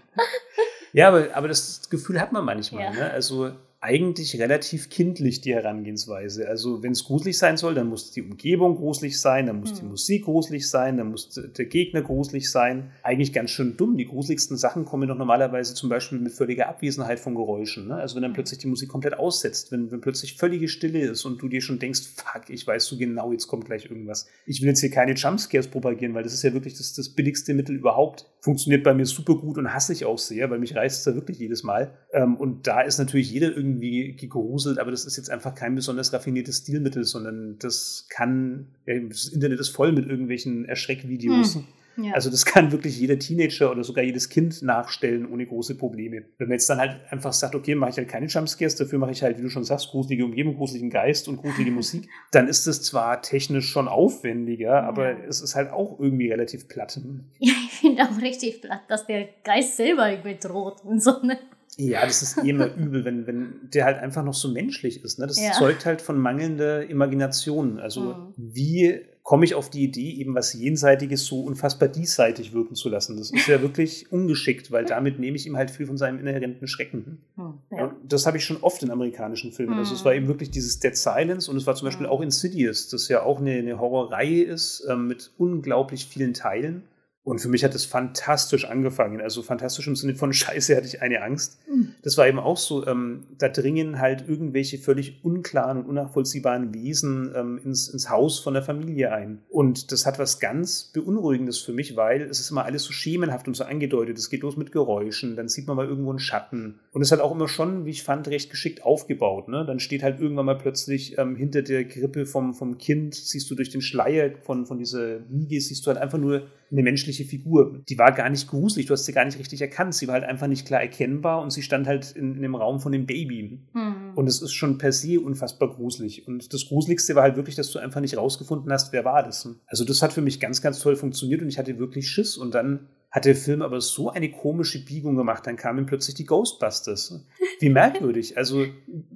A: ja, aber, aber das Gefühl hat man manchmal. Ja. Ne? Also eigentlich relativ kindlich, die Herangehensweise. Also wenn es gruselig sein soll, dann muss die Umgebung gruselig sein, dann muss hm. die Musik gruselig sein, dann muss der Gegner gruselig sein. Eigentlich ganz schön dumm. Die gruseligsten Sachen kommen doch normalerweise zum Beispiel mit völliger Abwesenheit von Geräuschen. Ne? Also wenn dann hm. plötzlich die Musik komplett aussetzt, wenn, wenn plötzlich völlige Stille ist und du dir schon denkst, fuck, ich weiß so genau, jetzt kommt gleich irgendwas. Ich will jetzt hier keine Jumpscares propagieren, weil das ist ja wirklich das, das billigste Mittel überhaupt. Funktioniert bei mir super gut und hasse ich auch sehr, weil mich reißt es da wirklich jedes Mal. Ähm, und da ist natürlich jeder irgendwie gegruselt, aber das ist jetzt einfach kein besonders raffiniertes Stilmittel, sondern das kann, ja, das Internet ist voll mit irgendwelchen Erschreckvideos. Hm. Ja. Also das kann wirklich jeder Teenager oder sogar jedes Kind nachstellen ohne große Probleme. Wenn man jetzt dann halt einfach sagt, okay, mache ich halt keine Jumpscares, dafür mache ich halt, wie du schon sagst, gruselige Umgebung, gruseligen Geist und gruselige Musik, dann ist es zwar technisch schon aufwendiger, ja. aber es ist halt auch irgendwie relativ platt.
B: Ja, ich finde auch richtig platt, dass der Geist selber irgendwie droht und so. Ne?
A: Ja, das ist eh immer übel, wenn, wenn der halt einfach noch so menschlich ist. Ne? Das ja. zeugt halt von mangelnder Imagination. Also mhm. wie komme ich auf die Idee, eben was Jenseitiges so unfassbar diesseitig wirken zu lassen. Das ist ja wirklich ungeschickt, weil damit nehme ich ihm halt viel von seinem inhärenten Schrecken. Hm, ja. Das habe ich schon oft in amerikanischen Filmen. Also es war hm. eben wirklich dieses Dead Silence und es war zum Beispiel hm. auch Insidious, das ja auch eine, eine Horrorreihe ist äh, mit unglaublich vielen Teilen. Und für mich hat es fantastisch angefangen. Also fantastisch im Sinne von Scheiße hatte ich eine Angst. Mhm. Das war eben auch so, ähm, da dringen halt irgendwelche völlig unklaren und unnachvollziehbaren Wesen ähm, ins, ins Haus von der Familie ein. Und das hat was ganz Beunruhigendes für mich, weil es ist immer alles so schemenhaft und so angedeutet. Es geht los mit Geräuschen, dann sieht man mal irgendwo einen Schatten. Und es hat auch immer schon, wie ich fand, recht geschickt aufgebaut. Ne? Dann steht halt irgendwann mal plötzlich ähm, hinter der Krippe vom, vom Kind, siehst du durch den Schleier von, von dieser Wiege, siehst du halt einfach nur eine menschliche Figur. Die war gar nicht gruselig, du hast sie gar nicht richtig erkannt. Sie war halt einfach nicht klar erkennbar und sie stand halt in, in dem Raum von dem Baby. Mhm. Und es ist schon per se unfassbar gruselig. Und das Gruseligste war halt wirklich, dass du einfach nicht rausgefunden hast, wer war das. Also das hat für mich ganz, ganz toll funktioniert und ich hatte wirklich Schiss. Und dann hat der Film aber so eine komische Biegung gemacht, dann kamen plötzlich die Ghostbusters. Wie merkwürdig. Also,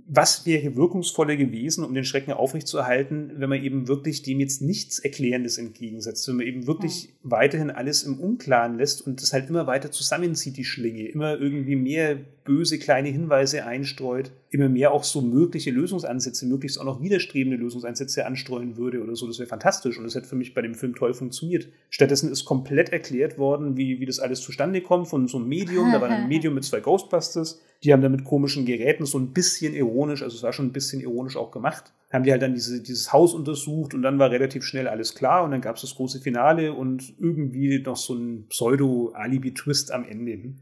A: was wäre wirkungsvoller gewesen, um den Schrecken aufrechtzuerhalten, wenn man eben wirklich dem jetzt nichts Erklärendes entgegensetzt, wenn man eben wirklich ja. weiterhin alles im Unklaren lässt und das halt immer weiter zusammenzieht, die Schlinge, immer irgendwie mehr böse kleine Hinweise einstreut, immer mehr auch so mögliche Lösungsansätze, möglichst auch noch widerstrebende Lösungsansätze anstreuen würde oder so. Das wäre fantastisch und das hätte für mich bei dem Film toll funktioniert. Stattdessen ist komplett erklärt worden, wie, wie das alles zustande kommt von so einem Medium. Da war ein Medium mit zwei Ghostbusters. Die haben da mit komischen Geräten so ein bisschen ironisch, also es war schon ein bisschen ironisch auch gemacht, haben die halt dann diese, dieses Haus untersucht und dann war relativ schnell alles klar und dann gab es das große Finale und irgendwie noch so ein Pseudo-Alibi-Twist am Ende. Hm.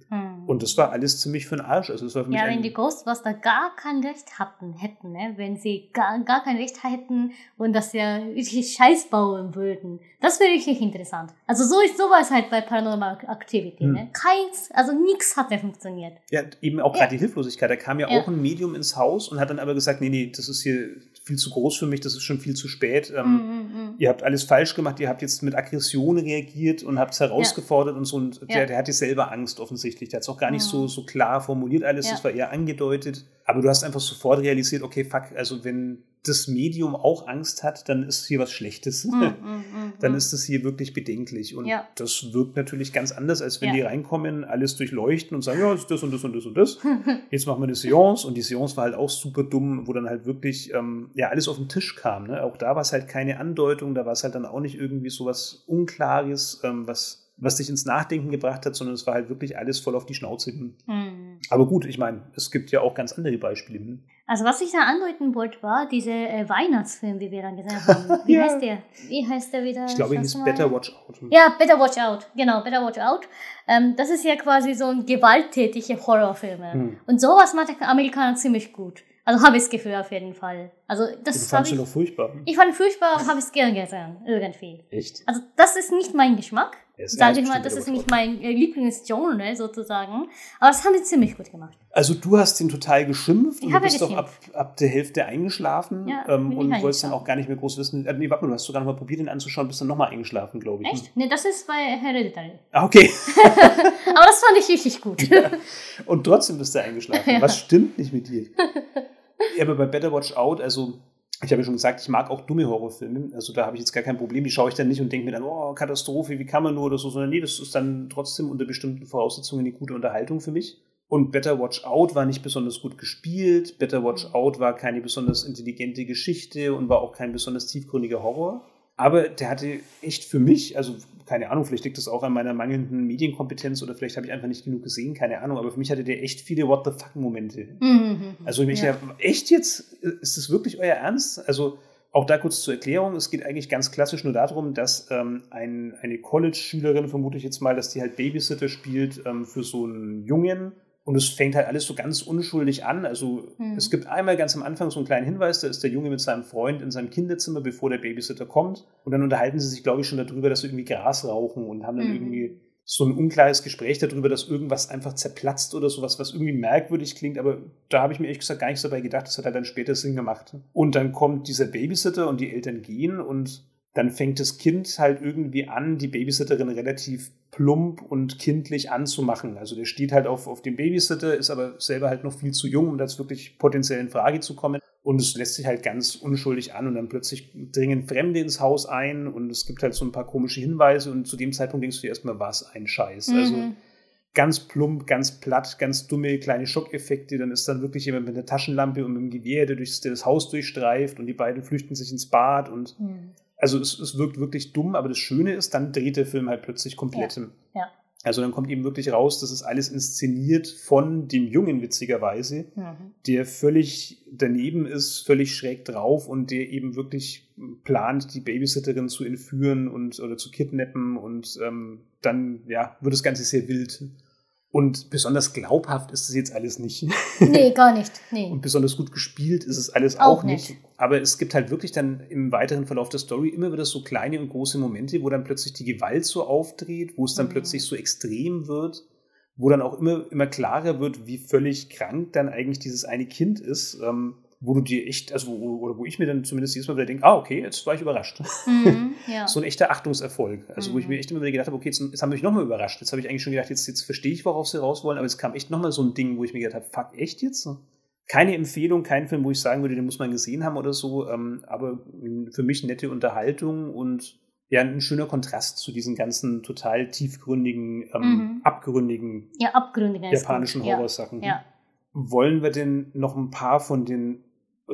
A: Und das war alles ziemlich für den Arsch. Also das war
B: für ja, wenn die Ghostbuster gar kein Recht hatten, hätten, ne? wenn sie gar, gar kein Recht hätten und das ja richtig Scheiß bauen würden, das wäre richtig interessant. Also so ist sowas halt bei Paranormal Activity. Hm. Ne? Keins, also nichts hat mehr funktioniert.
A: Ja, eben auch gerade ja. die Hilflosigkeit. Da kam ja, ja, auch ein Medium ins Haus und hat dann aber gesagt, nee, nee, das ist hier viel zu groß für mich, das ist schon viel zu spät. Ähm, mm, mm. Ihr habt alles falsch gemacht, ihr habt jetzt mit Aggression reagiert und habt es herausgefordert ja. und so. Und ja. der, der hatte selber Angst offensichtlich. Der hat es auch gar nicht so, so klar formuliert alles, ja. das war eher angedeutet. Aber du hast einfach sofort realisiert, okay, fuck, also wenn das Medium auch Angst hat, dann ist hier was Schlechtes. Mm, mm, mm, dann ist das hier wirklich bedenklich. Und ja. das wirkt natürlich ganz anders, als wenn ja. die reinkommen, alles durchleuchten und sagen, ja, ist das und das und das und das. Jetzt machen wir eine Seance. Und die Seance war halt auch super dumm, wo dann halt wirklich ähm, ja alles auf den Tisch kam. Ne? Auch da war es halt keine Andeutung, da war es halt dann auch nicht irgendwie so was Unklares, ähm, was was dich ins Nachdenken gebracht hat, sondern es war halt wirklich alles voll auf die Schnauze. Mhm. Aber gut, ich meine, es gibt ja auch ganz andere Beispiele. Hm.
B: Also was ich da andeuten wollte, war dieser äh, Weihnachtsfilm, wie wir dann gesehen haben. Wie ja. heißt der? Wie heißt der wieder?
A: Ich glaube, ihn ist Better Watch Out.
B: Ja, Better Watch Out. Genau, Better Watch Out. Ähm, das ist ja quasi so ein gewalttätige Horrorfilme. Hm. Und sowas macht der Amerikaner ziemlich gut. Also habe ich das Gefühl auf jeden Fall. Also das
A: du fandst ich, du doch furchtbar.
B: Ich fand furchtbar und habe es gerne gesehen, irgendwie.
A: Echt?
B: Also das ist nicht mein Geschmack. Sage ich mal, das ist nicht mein äh, Lieblingsgenre sozusagen. Aber das haben sie ziemlich gut gemacht.
A: Also du hast ihn total geschimpft ich und du bist doch ab, ab der Hälfte eingeschlafen ja, ähm, und wolltest dann auch gar nicht mehr groß wissen. Äh, nee, warte mal, du hast sogar noch mal probiert, ihn anzuschauen, bist dann nochmal eingeschlafen, glaube ich.
B: Echt? Nee, das ist bei Hereditary.
A: Ah, okay.
B: Aber das fand ich richtig gut. Ja.
A: Und trotzdem bist du eingeschlafen. Was stimmt nicht mit dir? Ja, aber bei Better Watch Out, also ich habe ja schon gesagt, ich mag auch dumme Horrorfilme. Also da habe ich jetzt gar kein Problem. Die schaue ich dann nicht und denke mir dann, oh, Katastrophe, wie kann man nur oder so, sondern nee, das ist dann trotzdem unter bestimmten Voraussetzungen eine gute Unterhaltung für mich. Und Better Watch Out war nicht besonders gut gespielt. Better Watch
B: Mhm.
A: Out war keine besonders intelligente Geschichte und war auch kein besonders tiefgründiger Horror. Aber der hatte echt für mich, also keine Ahnung, vielleicht liegt das auch an meiner mangelnden Medienkompetenz oder vielleicht habe ich einfach nicht genug gesehen, keine Ahnung, aber für mich hatte der echt viele What the fuck Momente.
B: Mhm.
A: Also ich
B: ja.
A: ja. echt jetzt? Ist das wirklich euer Ernst? Also auch da kurz zur Erklärung, es geht eigentlich ganz klassisch nur darum, dass ähm, ein, eine College-Schülerin, vermute ich jetzt mal, dass die halt Babysitter spielt ähm, für so einen Jungen. Und es fängt halt alles so ganz unschuldig an. Also
B: Mhm.
A: es gibt einmal ganz am Anfang so einen kleinen Hinweis, da ist der Junge mit seinem Freund in seinem Kinderzimmer, bevor der Babysitter kommt. Und dann unterhalten sie sich, glaube ich, schon darüber, dass sie irgendwie Gras rauchen und haben dann
B: Mhm.
A: irgendwie so ein unklares Gespräch darüber, dass irgendwas einfach zerplatzt oder sowas, was irgendwie merkwürdig klingt, aber da habe ich mir ehrlich gesagt gar nichts dabei gedacht, das hat halt dann später Sinn gemacht. Und dann kommt dieser Babysitter und die Eltern gehen und dann fängt das Kind halt irgendwie an, die Babysitterin relativ plump und kindlich anzumachen. Also der steht halt auf, auf dem Babysitter, ist aber selber halt noch viel zu jung, um das wirklich potenziell in Frage zu kommen. Und es lässt sich halt ganz unschuldig an und dann plötzlich dringen Fremde ins Haus ein und es gibt halt so ein paar komische Hinweise und zu dem Zeitpunkt denkst du dir erstmal, was ein Scheiß. Also
B: Mhm.
A: ganz plump, ganz platt, ganz dumme kleine Schockeffekte. Dann ist dann wirklich jemand mit einer Taschenlampe und mit einem Gewehr, der, durchs, der das Haus durchstreift und die beiden flüchten sich ins Bad und
B: Mhm.
A: Also es, es wirkt wirklich dumm, aber das Schöne ist, dann dreht der Film halt plötzlich komplett.
B: Ja.
A: Also dann kommt eben wirklich raus, das ist alles inszeniert von dem Jungen witzigerweise,
B: Mhm.
A: der völlig daneben ist, völlig schräg drauf und der eben wirklich plant, die Babysitterin zu entführen und oder zu kidnappen und ähm, dann ja wird das Ganze sehr wild. Und besonders glaubhaft ist es jetzt alles nicht.
B: Nee, gar nicht. Nee.
A: Und besonders gut gespielt ist es alles
B: Auch
A: auch, nicht.
B: nicht.
A: Aber es gibt halt wirklich dann im weiteren Verlauf der Story immer wieder so kleine und große Momente, wo dann plötzlich die Gewalt so aufdreht, wo es dann
B: Mhm.
A: plötzlich so extrem wird, wo dann auch immer, immer klarer wird, wie völlig krank dann eigentlich dieses eine Kind ist, ähm, wo du dir echt, also wo, oder wo ich mir dann zumindest jedes Mal wieder denke, ah, okay, jetzt war ich überrascht.
B: Mhm. Ja.
A: So ein echter Achtungserfolg. Also wo ich
B: Mhm.
A: mir echt immer wieder gedacht habe, okay, jetzt, jetzt haben wir mich nochmal überrascht. Jetzt habe ich eigentlich schon gedacht, jetzt, jetzt verstehe ich, worauf sie raus wollen, aber es kam echt nochmal so ein Ding, wo ich mir gedacht habe, fuck, echt jetzt? Keine Empfehlung, kein Film, wo ich sagen würde, den muss man gesehen haben oder so, ähm, aber für mich nette Unterhaltung und ja, ein schöner Kontrast zu diesen ganzen total tiefgründigen, ähm,
B: Mhm.
A: abgründigen
B: ja, abgründig. ist
A: japanischen. Horrorsachen.
B: Ja.
A: Wollen wir denn noch ein paar von den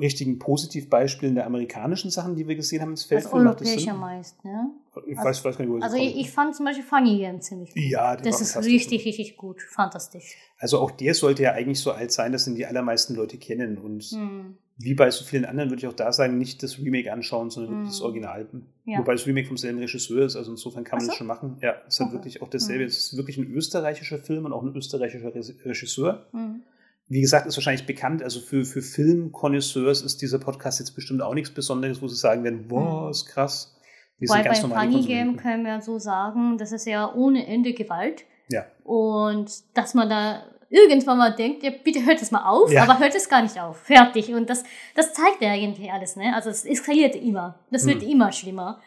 A: richtigen Positivbeispielen der amerikanischen Sachen, die wir gesehen haben, ins Feld
B: Das
A: führen? Macht das
B: europäische
A: Sinn?
B: meist, ne?
A: Ich weiß, weiß gar nicht,
B: Also ich, ich fand zum Beispiel Funny Game ziemlich gut.
A: Ja,
B: Das ist richtig, richtig gut. Fantastisch.
A: Also auch der sollte ja eigentlich so alt sein, dass ihn die allermeisten Leute kennen. Und
B: Hm.
A: wie bei so vielen anderen würde ich auch da sagen, nicht das Remake anschauen, sondern
B: Mhm.
A: das Original.
B: Ja.
A: Wobei das Remake vom selben Regisseur ist, also insofern kann man
B: Ach
A: das
B: so?
A: schon machen. Ja, es ist halt
B: Okay.
A: wirklich auch dasselbe.
B: Mhm.
A: Es ist wirklich ein österreichischer Film und auch ein österreichischer Re- Regisseur.
B: Hm.
A: Wie gesagt, ist wahrscheinlich bekannt. Also für, für Filmkonnoisseurs ist dieser Podcast jetzt bestimmt auch nichts Besonderes, wo sie sagen werden, wow,
B: Mhm.
A: ist krass. Wir
B: Weil bei Funny Game können wir so sagen, das ist ja ohne Ende Gewalt.
A: Ja.
B: Und dass man da irgendwann mal denkt, ja, bitte hört es mal auf,
A: Ja.
B: aber hört es gar nicht auf. Fertig. Und das, das zeigt ja eigentlich alles, ne? Also es eskaliert immer. Das wird
A: Hm.
B: immer schlimmer.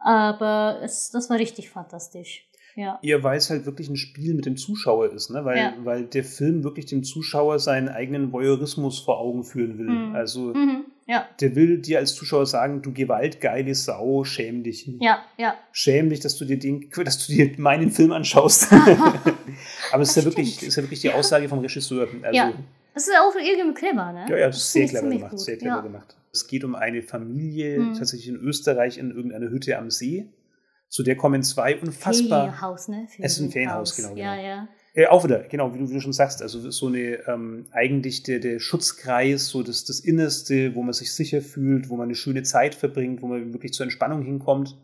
B: Aber es, das war richtig fantastisch. Ja.
A: Ihr weil es halt wirklich ein Spiel mit dem Zuschauer ist, ne? weil,
B: Ja.
A: weil der Film wirklich dem Zuschauer seinen eigenen Voyeurismus vor Augen führen will.
B: Mhm.
A: Also
B: Mhm. Ja.
A: der will dir als Zuschauer sagen, du gewaltgeile Sau, schäm dich.
B: Ja, ja.
A: Schäm dich, dass du dir den, dass du dir meinen Film anschaust. Aber es ist ja, wirklich, ist ja wirklich die Aussage vom Regisseur. Also,
B: Ja. Das ist auch irgendwie clever, ne?
A: Ja, ja, das ist sehr clever gemacht,
B: gut.
A: sehr clever
B: ja.
A: gemacht. Es geht um eine Familie,
B: Mhm.
A: tatsächlich in Österreich, in irgendeiner Hütte am See. Zu der kommen zwei unfassbar.
B: Ferienhaus, ne?
A: Es ist ein Ferienhaus, genau,
B: Ja,
A: genau.
B: ja.
A: Äh, auch wieder, genau, wie du, wie du schon sagst, also so eine, ähm, eigentlich der, der Schutzkreis, so das, das Innerste, wo man sich sicher fühlt, wo man eine schöne Zeit verbringt, wo man wirklich zur Entspannung hinkommt.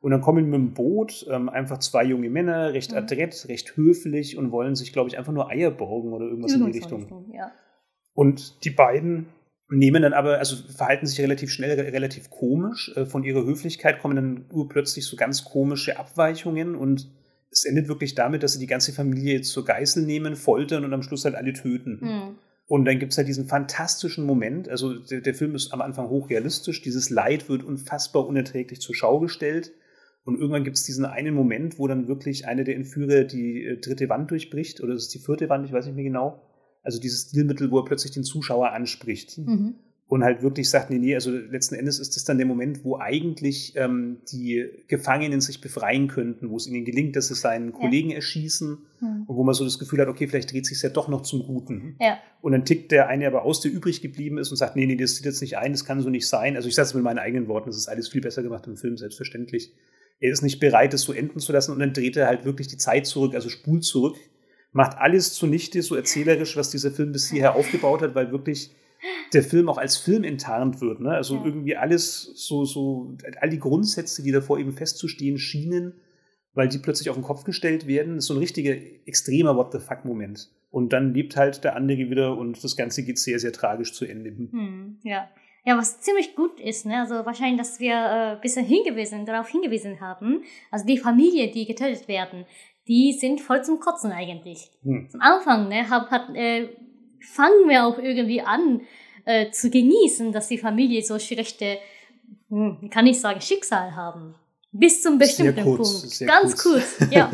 A: Und dann kommen mit dem Boot ähm, einfach zwei junge Männer, recht
B: Mhm.
A: adrett, recht höflich und wollen sich, glaube ich, einfach nur Eier borgen oder irgendwas in die Richtung.
B: Ja.
A: Und die beiden nehmen dann aber, also verhalten sich relativ schnell, re- relativ komisch. Äh, Von ihrer Höflichkeit kommen dann urplötzlich so ganz komische Abweichungen und es endet wirklich damit, dass sie die ganze Familie zur Geißel nehmen, foltern und am Schluss halt alle töten.
B: Hm.
A: Und dann gibt es halt diesen fantastischen Moment, also der, der Film ist am Anfang hochrealistisch, dieses Leid wird unfassbar unerträglich zur Schau gestellt. Und irgendwann gibt es diesen einen Moment, wo dann wirklich einer der Entführer die äh, dritte Wand durchbricht, oder es ist die vierte Wand, ich weiß nicht mehr genau. Also dieses Stilmittel, wo er plötzlich den Zuschauer anspricht
B: Mhm.
A: und halt wirklich sagt, nee, nee, also letzten Endes ist das dann der Moment, wo eigentlich ähm, die Gefangenen sich befreien könnten, wo es ihnen gelingt, dass sie seinen Kollegen erschießen
B: Hm.
A: Und wo man so das Gefühl hat, okay, vielleicht dreht sich ja doch noch zum Guten.
B: Ja.
A: Und dann tickt der eine aber aus, der übrig geblieben ist und sagt, nee, nee, das sieht jetzt nicht ein, das kann so nicht sein. Also ich sage es mit meinen eigenen Worten, das ist alles viel besser gemacht im Film, selbstverständlich. Er ist nicht bereit, es so enden zu lassen und dann dreht er halt wirklich die Zeit zurück, also spult zurück, macht alles zunichte, so erzählerisch, was dieser Film bis hierher aufgebaut hat, weil wirklich der Film auch als Film enttarnt wird. Ne? Also
B: Ja.
A: irgendwie alles so, so, all die Grundsätze, die davor eben festzustehen schienen, weil die plötzlich auf den Kopf gestellt werden, ist so ein richtiger extremer What the fuck-Moment. Und dann lebt halt der andere wieder und das Ganze geht sehr, sehr tragisch zu Ende.
B: Hm, ja. Ja, was ziemlich gut ist, ne? Also wahrscheinlich, dass wir äh, ein bisschen hingewiesen, darauf hingewiesen haben. Also die Familie, die getötet werden, die sind voll zum Kotzen eigentlich.
A: Hm.
B: Am Anfang, ne, hab, hat, äh, fangen wir auch irgendwie an äh, zu genießen, dass die Familie so schlechte, hm, kann ich sagen, Schicksal haben. Bis zum bestimmten
A: kurz,
B: Punkt. Ganz
A: kurz.
B: kurz, ja.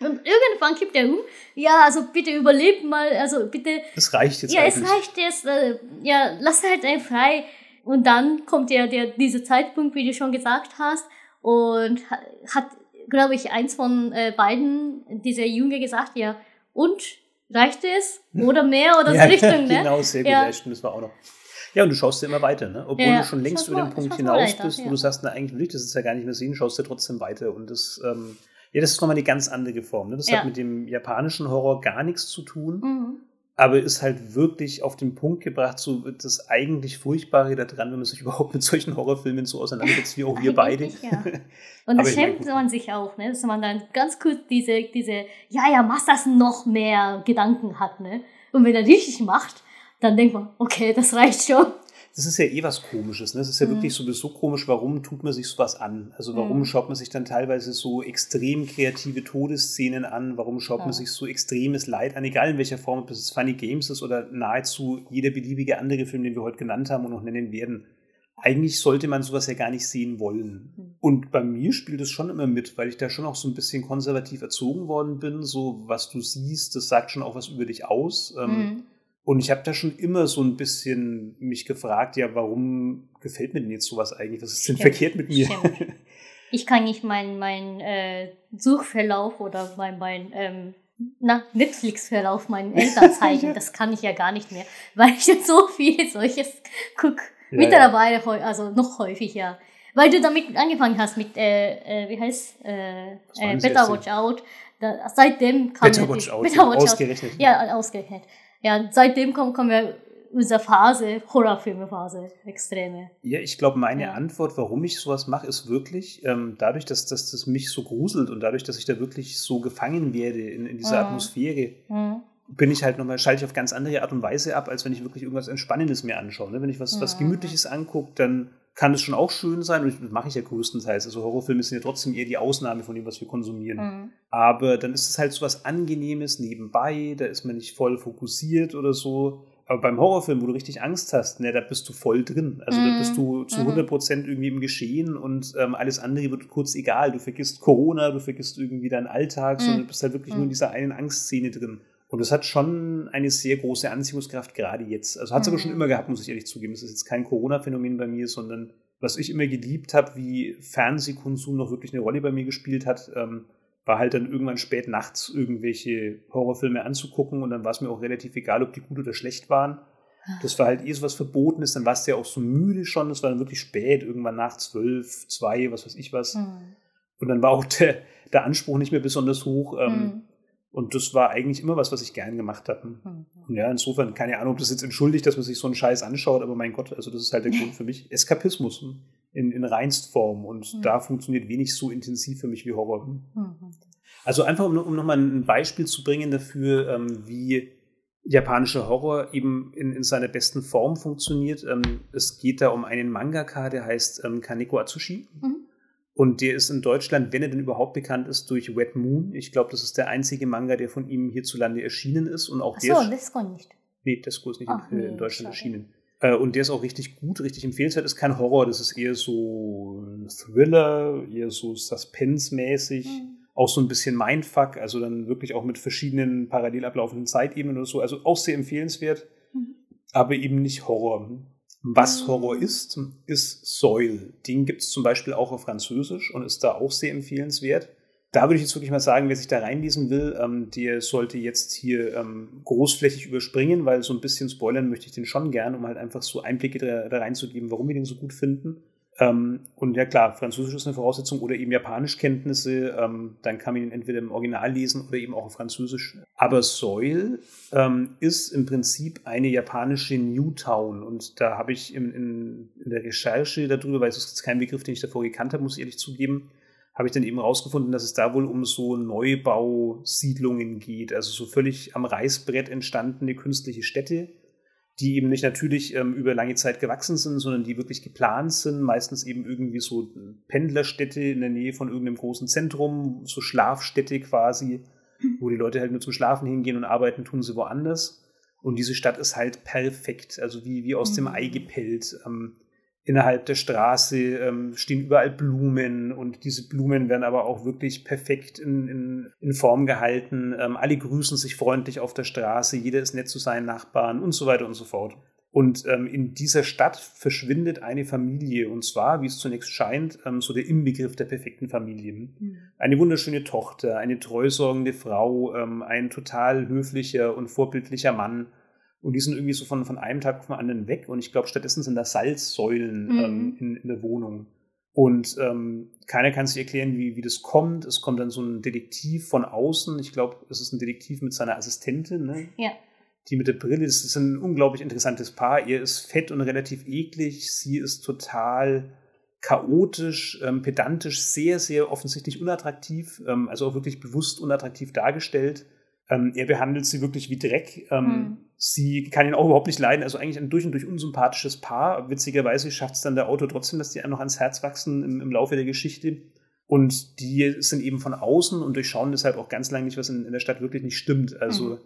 B: Und irgendwann kippt er um. Ja, also bitte überlebt mal, also bitte
A: Das reicht jetzt
B: ja, es
A: eigentlich.
B: reicht jetzt. Äh, ja, lass halt einen frei. Und dann kommt ja der, dieser Zeitpunkt, wie du schon gesagt hast. Und ha- hat, glaube ich, eins von äh, beiden, dieser Junge, gesagt, ja, und reicht es? Oder mehr? Oder so Richtung, ne?
A: Genau, sehr gut,
B: Ja.
A: ja. das war auch noch. Ja, und du schaust ja immer weiter, ne? Obwohl
B: Ja,
A: du schon längst über den Punkt hinaus
B: weiter,
A: bist, wo
B: ja.
A: du sagst, na, eigentlich will ich das jetzt ja gar nicht mehr sehen, schaust du trotzdem weiter. Und das, ähm, ja, das ist nochmal eine ganz andere Form. Ne? Das
B: Ja.
A: hat mit dem japanischen Horror gar nichts zu tun,
B: Mhm.
A: Aber ist halt wirklich auf den Punkt gebracht, so das eigentlich Furchtbare daran, wenn man sich überhaupt mit solchen Horrorfilmen so auseinandersetzt, wie auch wir beide.
B: Ja. Und da
A: Aber ich mein,
B: schämt man sich auch, ne? dass man dann ganz kurz diese, diese, ja, ja, mach das noch mehr Gedanken hat, ne? Und wenn er richtig macht, dann denkt man, okay, das reicht schon.
A: Das ist ja eh was Komisches. Ne? Es ist ja
B: Mhm.
A: wirklich sowieso komisch, warum tut man sich sowas an? Also warum
B: Mhm.
A: schaut man sich dann teilweise so extrem kreative Todesszenen an? Warum schaut
B: Ja.
A: man sich so extremes Leid an? Egal in welcher Form, ob es Funny Games ist oder nahezu jeder beliebige andere Film, den wir heute genannt haben und noch nennen werden. Eigentlich sollte man sowas ja gar nicht sehen wollen.
B: Mhm.
A: Und bei mir spielt es schon immer mit, weil ich da schon auch so ein bisschen konservativ erzogen worden bin. So, was du siehst, das sagt schon auch was über dich aus. Ähm,
B: Mhm.
A: Und ich habe da schon immer so ein bisschen mich gefragt, ja, warum gefällt mir denn jetzt sowas eigentlich? Was ist denn
B: Stimmt,
A: verkehrt mit mir?
B: stimmt. Ich kann nicht meinen mein, äh, Suchverlauf oder mein, mein ähm, na, Netflix-Verlauf meinen Eltern zeigen. Das kann ich ja gar nicht mehr, weil ich jetzt so viel solches gucke.
A: Ja,
B: Mittlerweile, heu- also noch häufiger. Weil du damit angefangen hast mit, äh, äh, wie heißt, äh, äh, Better? Watch Out. Da, seitdem kam
A: Better
B: ja
A: Watch Out,
B: Better Watch Out.
A: ausgerechnet.
B: Ja, ausgerechnet. Ja, seitdem kommen, kommen wir unsere Phase, Horrorfilme-Phase, extreme.
A: Ja, ich glaube, meine
B: Ja.
A: Antwort, warum ich sowas mache, ist wirklich ähm, dadurch, dass, dass das mich so gruselt und dadurch, dass ich da wirklich so gefangen werde in, in dieser
B: Mhm.
A: Atmosphäre,
B: Hm.
A: bin ich halt nochmal, schalte ich auf ganz andere Art und Weise ab, als wenn ich wirklich irgendwas Entspannendes mir anschaue. Ne? Wenn ich was, was
B: Mhm.
A: Gemütliches angucke, dann kann es schon auch schön sein. Und das mache ich ja größtenteils. Also Horrorfilme sind ja trotzdem eher die Ausnahme von dem, was wir konsumieren.
B: Hm.
A: Aber dann ist es halt so was Angenehmes nebenbei, da ist man nicht voll fokussiert oder so. Aber beim Horrorfilm, wo du richtig Angst hast, ne, da bist du voll drin. Also da
B: Mhm.
A: bist du zu
B: Mhm.
A: 100% irgendwie im Geschehen und ähm, alles andere wird kurz egal. Du vergisst Corona, du vergisst irgendwie deinen Alltag,
B: Mhm.
A: sondern du bist halt wirklich nur in
B: Mhm.
A: dieser einen Angstszene drin. Und das hat schon eine sehr große Anziehungskraft, gerade jetzt. Also hat es aber
B: Mhm.
A: schon immer gehabt, muss ich ehrlich zugeben. Das ist jetzt kein Corona-Phänomen bei mir, sondern was ich immer geliebt habe, wie Fernsehkonsum noch wirklich eine Rolle bei mir gespielt hat, ähm, war halt dann irgendwann spät nachts irgendwelche Horrorfilme anzugucken und dann war es mir auch relativ egal, ob die gut oder schlecht waren. Das war halt eh so was Verbotenes, dann warst du ja auch so müde schon, das war dann wirklich spät, irgendwann nach zwölf, zwei, was weiß ich was.
B: Hm.
A: Und dann war auch der, der Anspruch nicht mehr besonders hoch. Ähm,
B: Hm.
A: Und das war eigentlich immer was, was ich gern gemacht habe.
B: Hm.
A: Und ja, insofern, keine Ahnung, ob das jetzt entschuldigt, dass man sich so einen Scheiß anschaut, aber mein Gott, also das ist halt der Grund für mich. Eskapismus in, in reinst Form und
B: Mhm.
A: da funktioniert wenig so intensiv für mich wie Horror. hm.
B: Hm.
A: Also einfach, um, um nochmal ein Beispiel zu bringen dafür, ähm, wie japanischer Horror eben in, in seiner besten Form funktioniert. Ähm, es geht da um einen Mangaka, der heißt ähm, Kaneko Atsushi.
B: Mhm.
A: Und der ist in Deutschland, wenn er denn überhaupt bekannt ist, durch Wet Moon. Ich glaube, das ist der einzige Manga, der von ihm hierzulande erschienen ist. Und auch der ist-
B: das kann nicht.
A: Nee, Tesco ist nicht
B: Ach,
A: in, äh,
B: nee,
A: in Deutschland
B: schade.
A: erschienen. Äh, und der ist auch richtig gut, richtig empfehlenswert. Ist kein Horror, das ist eher so Thriller, eher so Suspense-mäßig.
B: Hm.
A: Auch so ein bisschen Mindfuck, also dann wirklich auch mit verschiedenen parallel ablaufenden Zeitebenen oder so. Also auch sehr empfehlenswert,
B: Mhm.
A: aber eben nicht Horror. Was. Horror ist, ist Soil. Den gibt es zum Beispiel auch auf Französisch und ist da auch sehr empfehlenswert. da würde ich jetzt wirklich mal sagen, wer sich da reinlesen will, ähm, der sollte jetzt hier ähm, großflächig überspringen, weil so ein bisschen spoilern möchte ich den schon gern, um halt einfach so Einblicke da, da reinzugeben, warum wir den so gut finden. Ähm, und ja klar, Französisch ist eine Voraussetzung oder eben Japanischkenntnisse, ähm, dann kann man ihn entweder im Original lesen oder eben auch auf Französisch. Aber Soil ähm, ist im Prinzip eine japanische Newtown und da habe ich in, in, in, der Recherche darüber, weil es ist kein Begriff, den ich davor gekannt habe, muss ich ehrlich zugeben, habe ich dann eben rausgefunden, dass es da wohl um so Neubausiedlungen geht, also so völlig am Reißbrett entstandene künstliche Städte, die eben nicht natürlich ähm, über lange Zeit gewachsen sind, sondern die wirklich geplant sind, meistens eben irgendwie so Pendlerstädte in der Nähe von irgendeinem großen Zentrum, so Schlafstädte quasi, wo die Leute halt nur zum Schlafen hingehen und arbeiten tun sie woanders. Und diese Stadt ist halt perfekt, also wie, wie aus mhm. dem Ei gepellt. Ähm, innerhalb der Straße ähm, stehen überall Blumen und diese Blumen werden aber auch wirklich perfekt in, in, in Form gehalten. Ähm, alle grüßen sich freundlich auf der Straße, jeder ist nett zu seinen Nachbarn und so weiter und so fort. Und ähm, in dieser Stadt verschwindet eine Familie und zwar, wie es zunächst scheint, ähm, so der Inbegriff der perfekten Familien. Mhm. Eine wunderschöne Tochter, eine treusorgende Frau, ähm, ein total höflicher und vorbildlicher Mann und die sind irgendwie so von, von einem Tag auf den anderen weg. Und ich glaube, stattdessen sind da Salzsäulen mhm. ähm, in, in der Wohnung. Und ähm, keiner kann sich erklären, wie, wie das kommt. Es kommt dann so ein Detektiv von außen. Ich glaube, es ist ein Detektiv mit seiner Assistentin, ne?
B: Ja.
A: Die mit der Brille. Das ist ein unglaublich interessantes Paar. Er ist fett und relativ eklig. Sie ist total chaotisch, ähm, pedantisch, sehr, sehr offensichtlich unattraktiv. Ähm, also auch wirklich bewusst unattraktiv dargestellt. Ähm, er behandelt sie wirklich wie Dreck. Ähm, hm. Sie kann ihn auch überhaupt nicht leiden. Also eigentlich ein durch und durch unsympathisches Paar. Witzigerweise schafft es dann der Autor trotzdem, dass die einem noch ans Herz wachsen im, im, Laufe der Geschichte. Und die sind eben von außen und durchschauen deshalb auch ganz lange nicht, was in, in der Stadt wirklich nicht stimmt. Also mhm.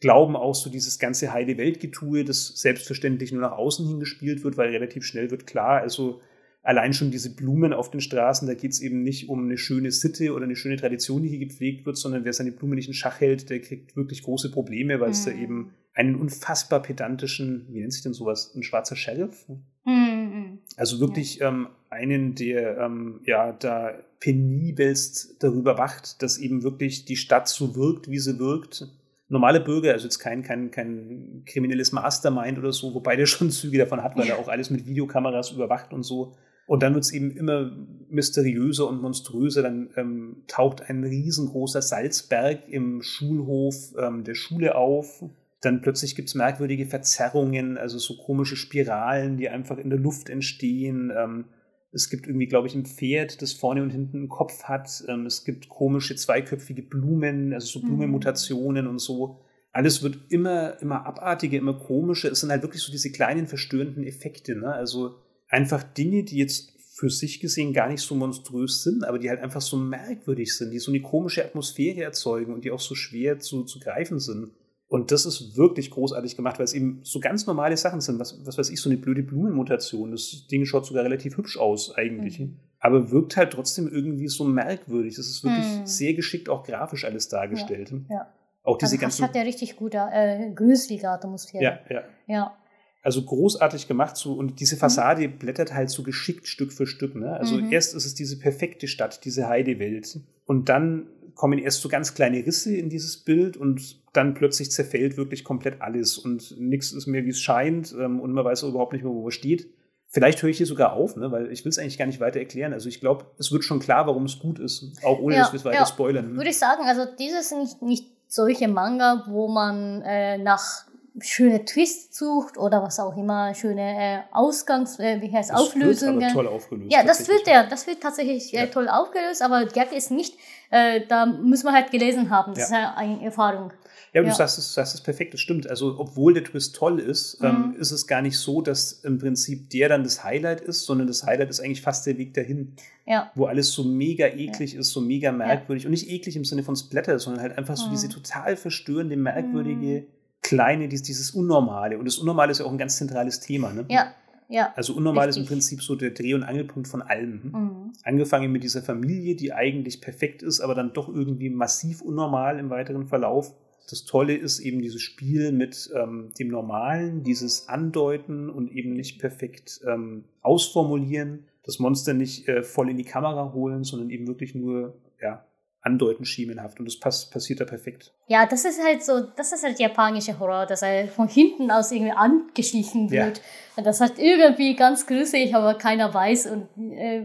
A: glauben auch so dieses ganze heile Weltgetue, das selbstverständlich nur nach außen hingespielt wird, weil relativ schnell wird klar, also allein schon diese Blumen auf den Straßen, da geht es eben nicht um eine schöne Sitte oder eine schöne Tradition, die hier gepflegt wird, sondern wer seine Blume nicht in Schach hält, der kriegt wirklich große Probleme, weil es mhm. da eben einen unfassbar pedantischen, wie nennt sich denn sowas, ein schwarzer Sheriff? Mhm. Also wirklich ja. ähm, einen, der ähm, ja da penibelst darüber wacht, dass eben wirklich die Stadt so wirkt, wie sie wirkt. Normale Bürger, also jetzt kein, kein, kein kriminelles Mastermind oder so, wobei der schon Züge davon hat, weil er auch alles mit Videokameras überwacht und so. Und dann wird es eben immer mysteriöser und monströser. Dann ähm, taucht ein riesengroßer Salzberg im Schulhof ähm, der Schule auf. Dann plötzlich gibt es merkwürdige Verzerrungen, also so komische Spiralen, die einfach in der Luft entstehen. Ähm, es gibt irgendwie, glaube ich, ein Pferd, das vorne und hinten einen Kopf hat. Ähm, es gibt komische zweiköpfige Blumen, also so mhm. Blumenmutationen mhm. und so. Alles wird immer, immer abartiger, immer komischer. Es sind halt wirklich so diese kleinen verstörenden Effekte. Ne? Also einfach Dinge, die jetzt für sich gesehen gar nicht so monströs sind, aber die halt einfach so merkwürdig sind, die so eine komische Atmosphäre erzeugen und die auch so schwer zu, zu greifen sind. Und das ist wirklich großartig gemacht, weil es eben so ganz normale Sachen sind. Was, was weiß ich, so eine blöde Blumenmutation. Das Ding schaut sogar relativ hübsch aus, eigentlich. Mhm. Aber wirkt halt trotzdem irgendwie so merkwürdig. Das ist wirklich mhm. sehr geschickt auch grafisch alles dargestellt.
B: Ja. ja.
A: Auch diese also
B: ganzen. Das hat ja richtig gute, äh, gruselige Atmosphäre.
A: Ja, ja.
B: Ja.
A: Also großartig gemacht so und diese mhm. Fassade blättert halt so geschickt Stück für Stück. Ne? Also mhm. erst ist es diese perfekte Stadt, diese Heidewelt und dann kommen erst so ganz kleine Risse in dieses Bild und dann plötzlich zerfällt wirklich komplett alles und nichts ist mehr, wie es scheint ähm, und man weiß auch überhaupt nicht mehr, wo man steht. Vielleicht höre ich hier sogar auf, ne? weil ich will es eigentlich gar nicht weiter erklären. Also ich glaube, es wird schon klar, warum es gut ist, auch ohne
B: ja,
A: dass wir es weiter
B: ja.
A: spoilern.
B: Würde ich sagen, also dieses sind nicht, nicht solche Manga, wo man äh, nach schöne Twists sucht oder was auch immer, schöne äh, Ausgangs, äh, wie heißt das Auflösungen.
A: Wird aber toll aufgelöst.
B: Ja, das wird ja, das wird tatsächlich äh, ja. toll aufgelöst, aber Gag ist nicht, äh, da muss man halt gelesen haben. Das ja. ist ja eine Erfahrung.
A: Ja, du ja. sagst es, sagst es perfekt, das stimmt. Also, obwohl der Twist toll ist, ähm, mhm. ähm, ist es gar nicht so, dass im Prinzip der dann das Highlight ist, sondern das Highlight ist eigentlich fast der Weg dahin.
B: Ja.
A: Wo alles so mega eklig ja. ist, so mega merkwürdig. Und nicht eklig im Sinne von Splatter, sondern halt einfach so mhm. diese total verstörende, merkwürdige. Mhm Kleine, dieses Unnormale. Und das Unnormale ist ja auch ein ganz zentrales Thema. Ne?
B: Ja, ja.
A: Also unnormal Richtig. ist im Prinzip so der Dreh- und Angelpunkt von allem. Hm? Mhm. Angefangen mit dieser Familie, die eigentlich perfekt ist, aber dann doch irgendwie massiv unnormal im weiteren Verlauf. Das Tolle ist eben dieses Spiel mit ähm, dem Normalen, dieses Andeuten und eben nicht perfekt ähm, ausformulieren, das Monster nicht äh, voll in die Kamera holen, sondern eben wirklich nur ja, andeuten schemenhaft und das pass passiert da perfekt.
B: Ja, das ist halt so, das ist halt japanische Horror, dass er von hinten aus irgendwie angeschlichen wird. Ja. Das hat irgendwie ganz gruselig, aber keiner weiß und äh,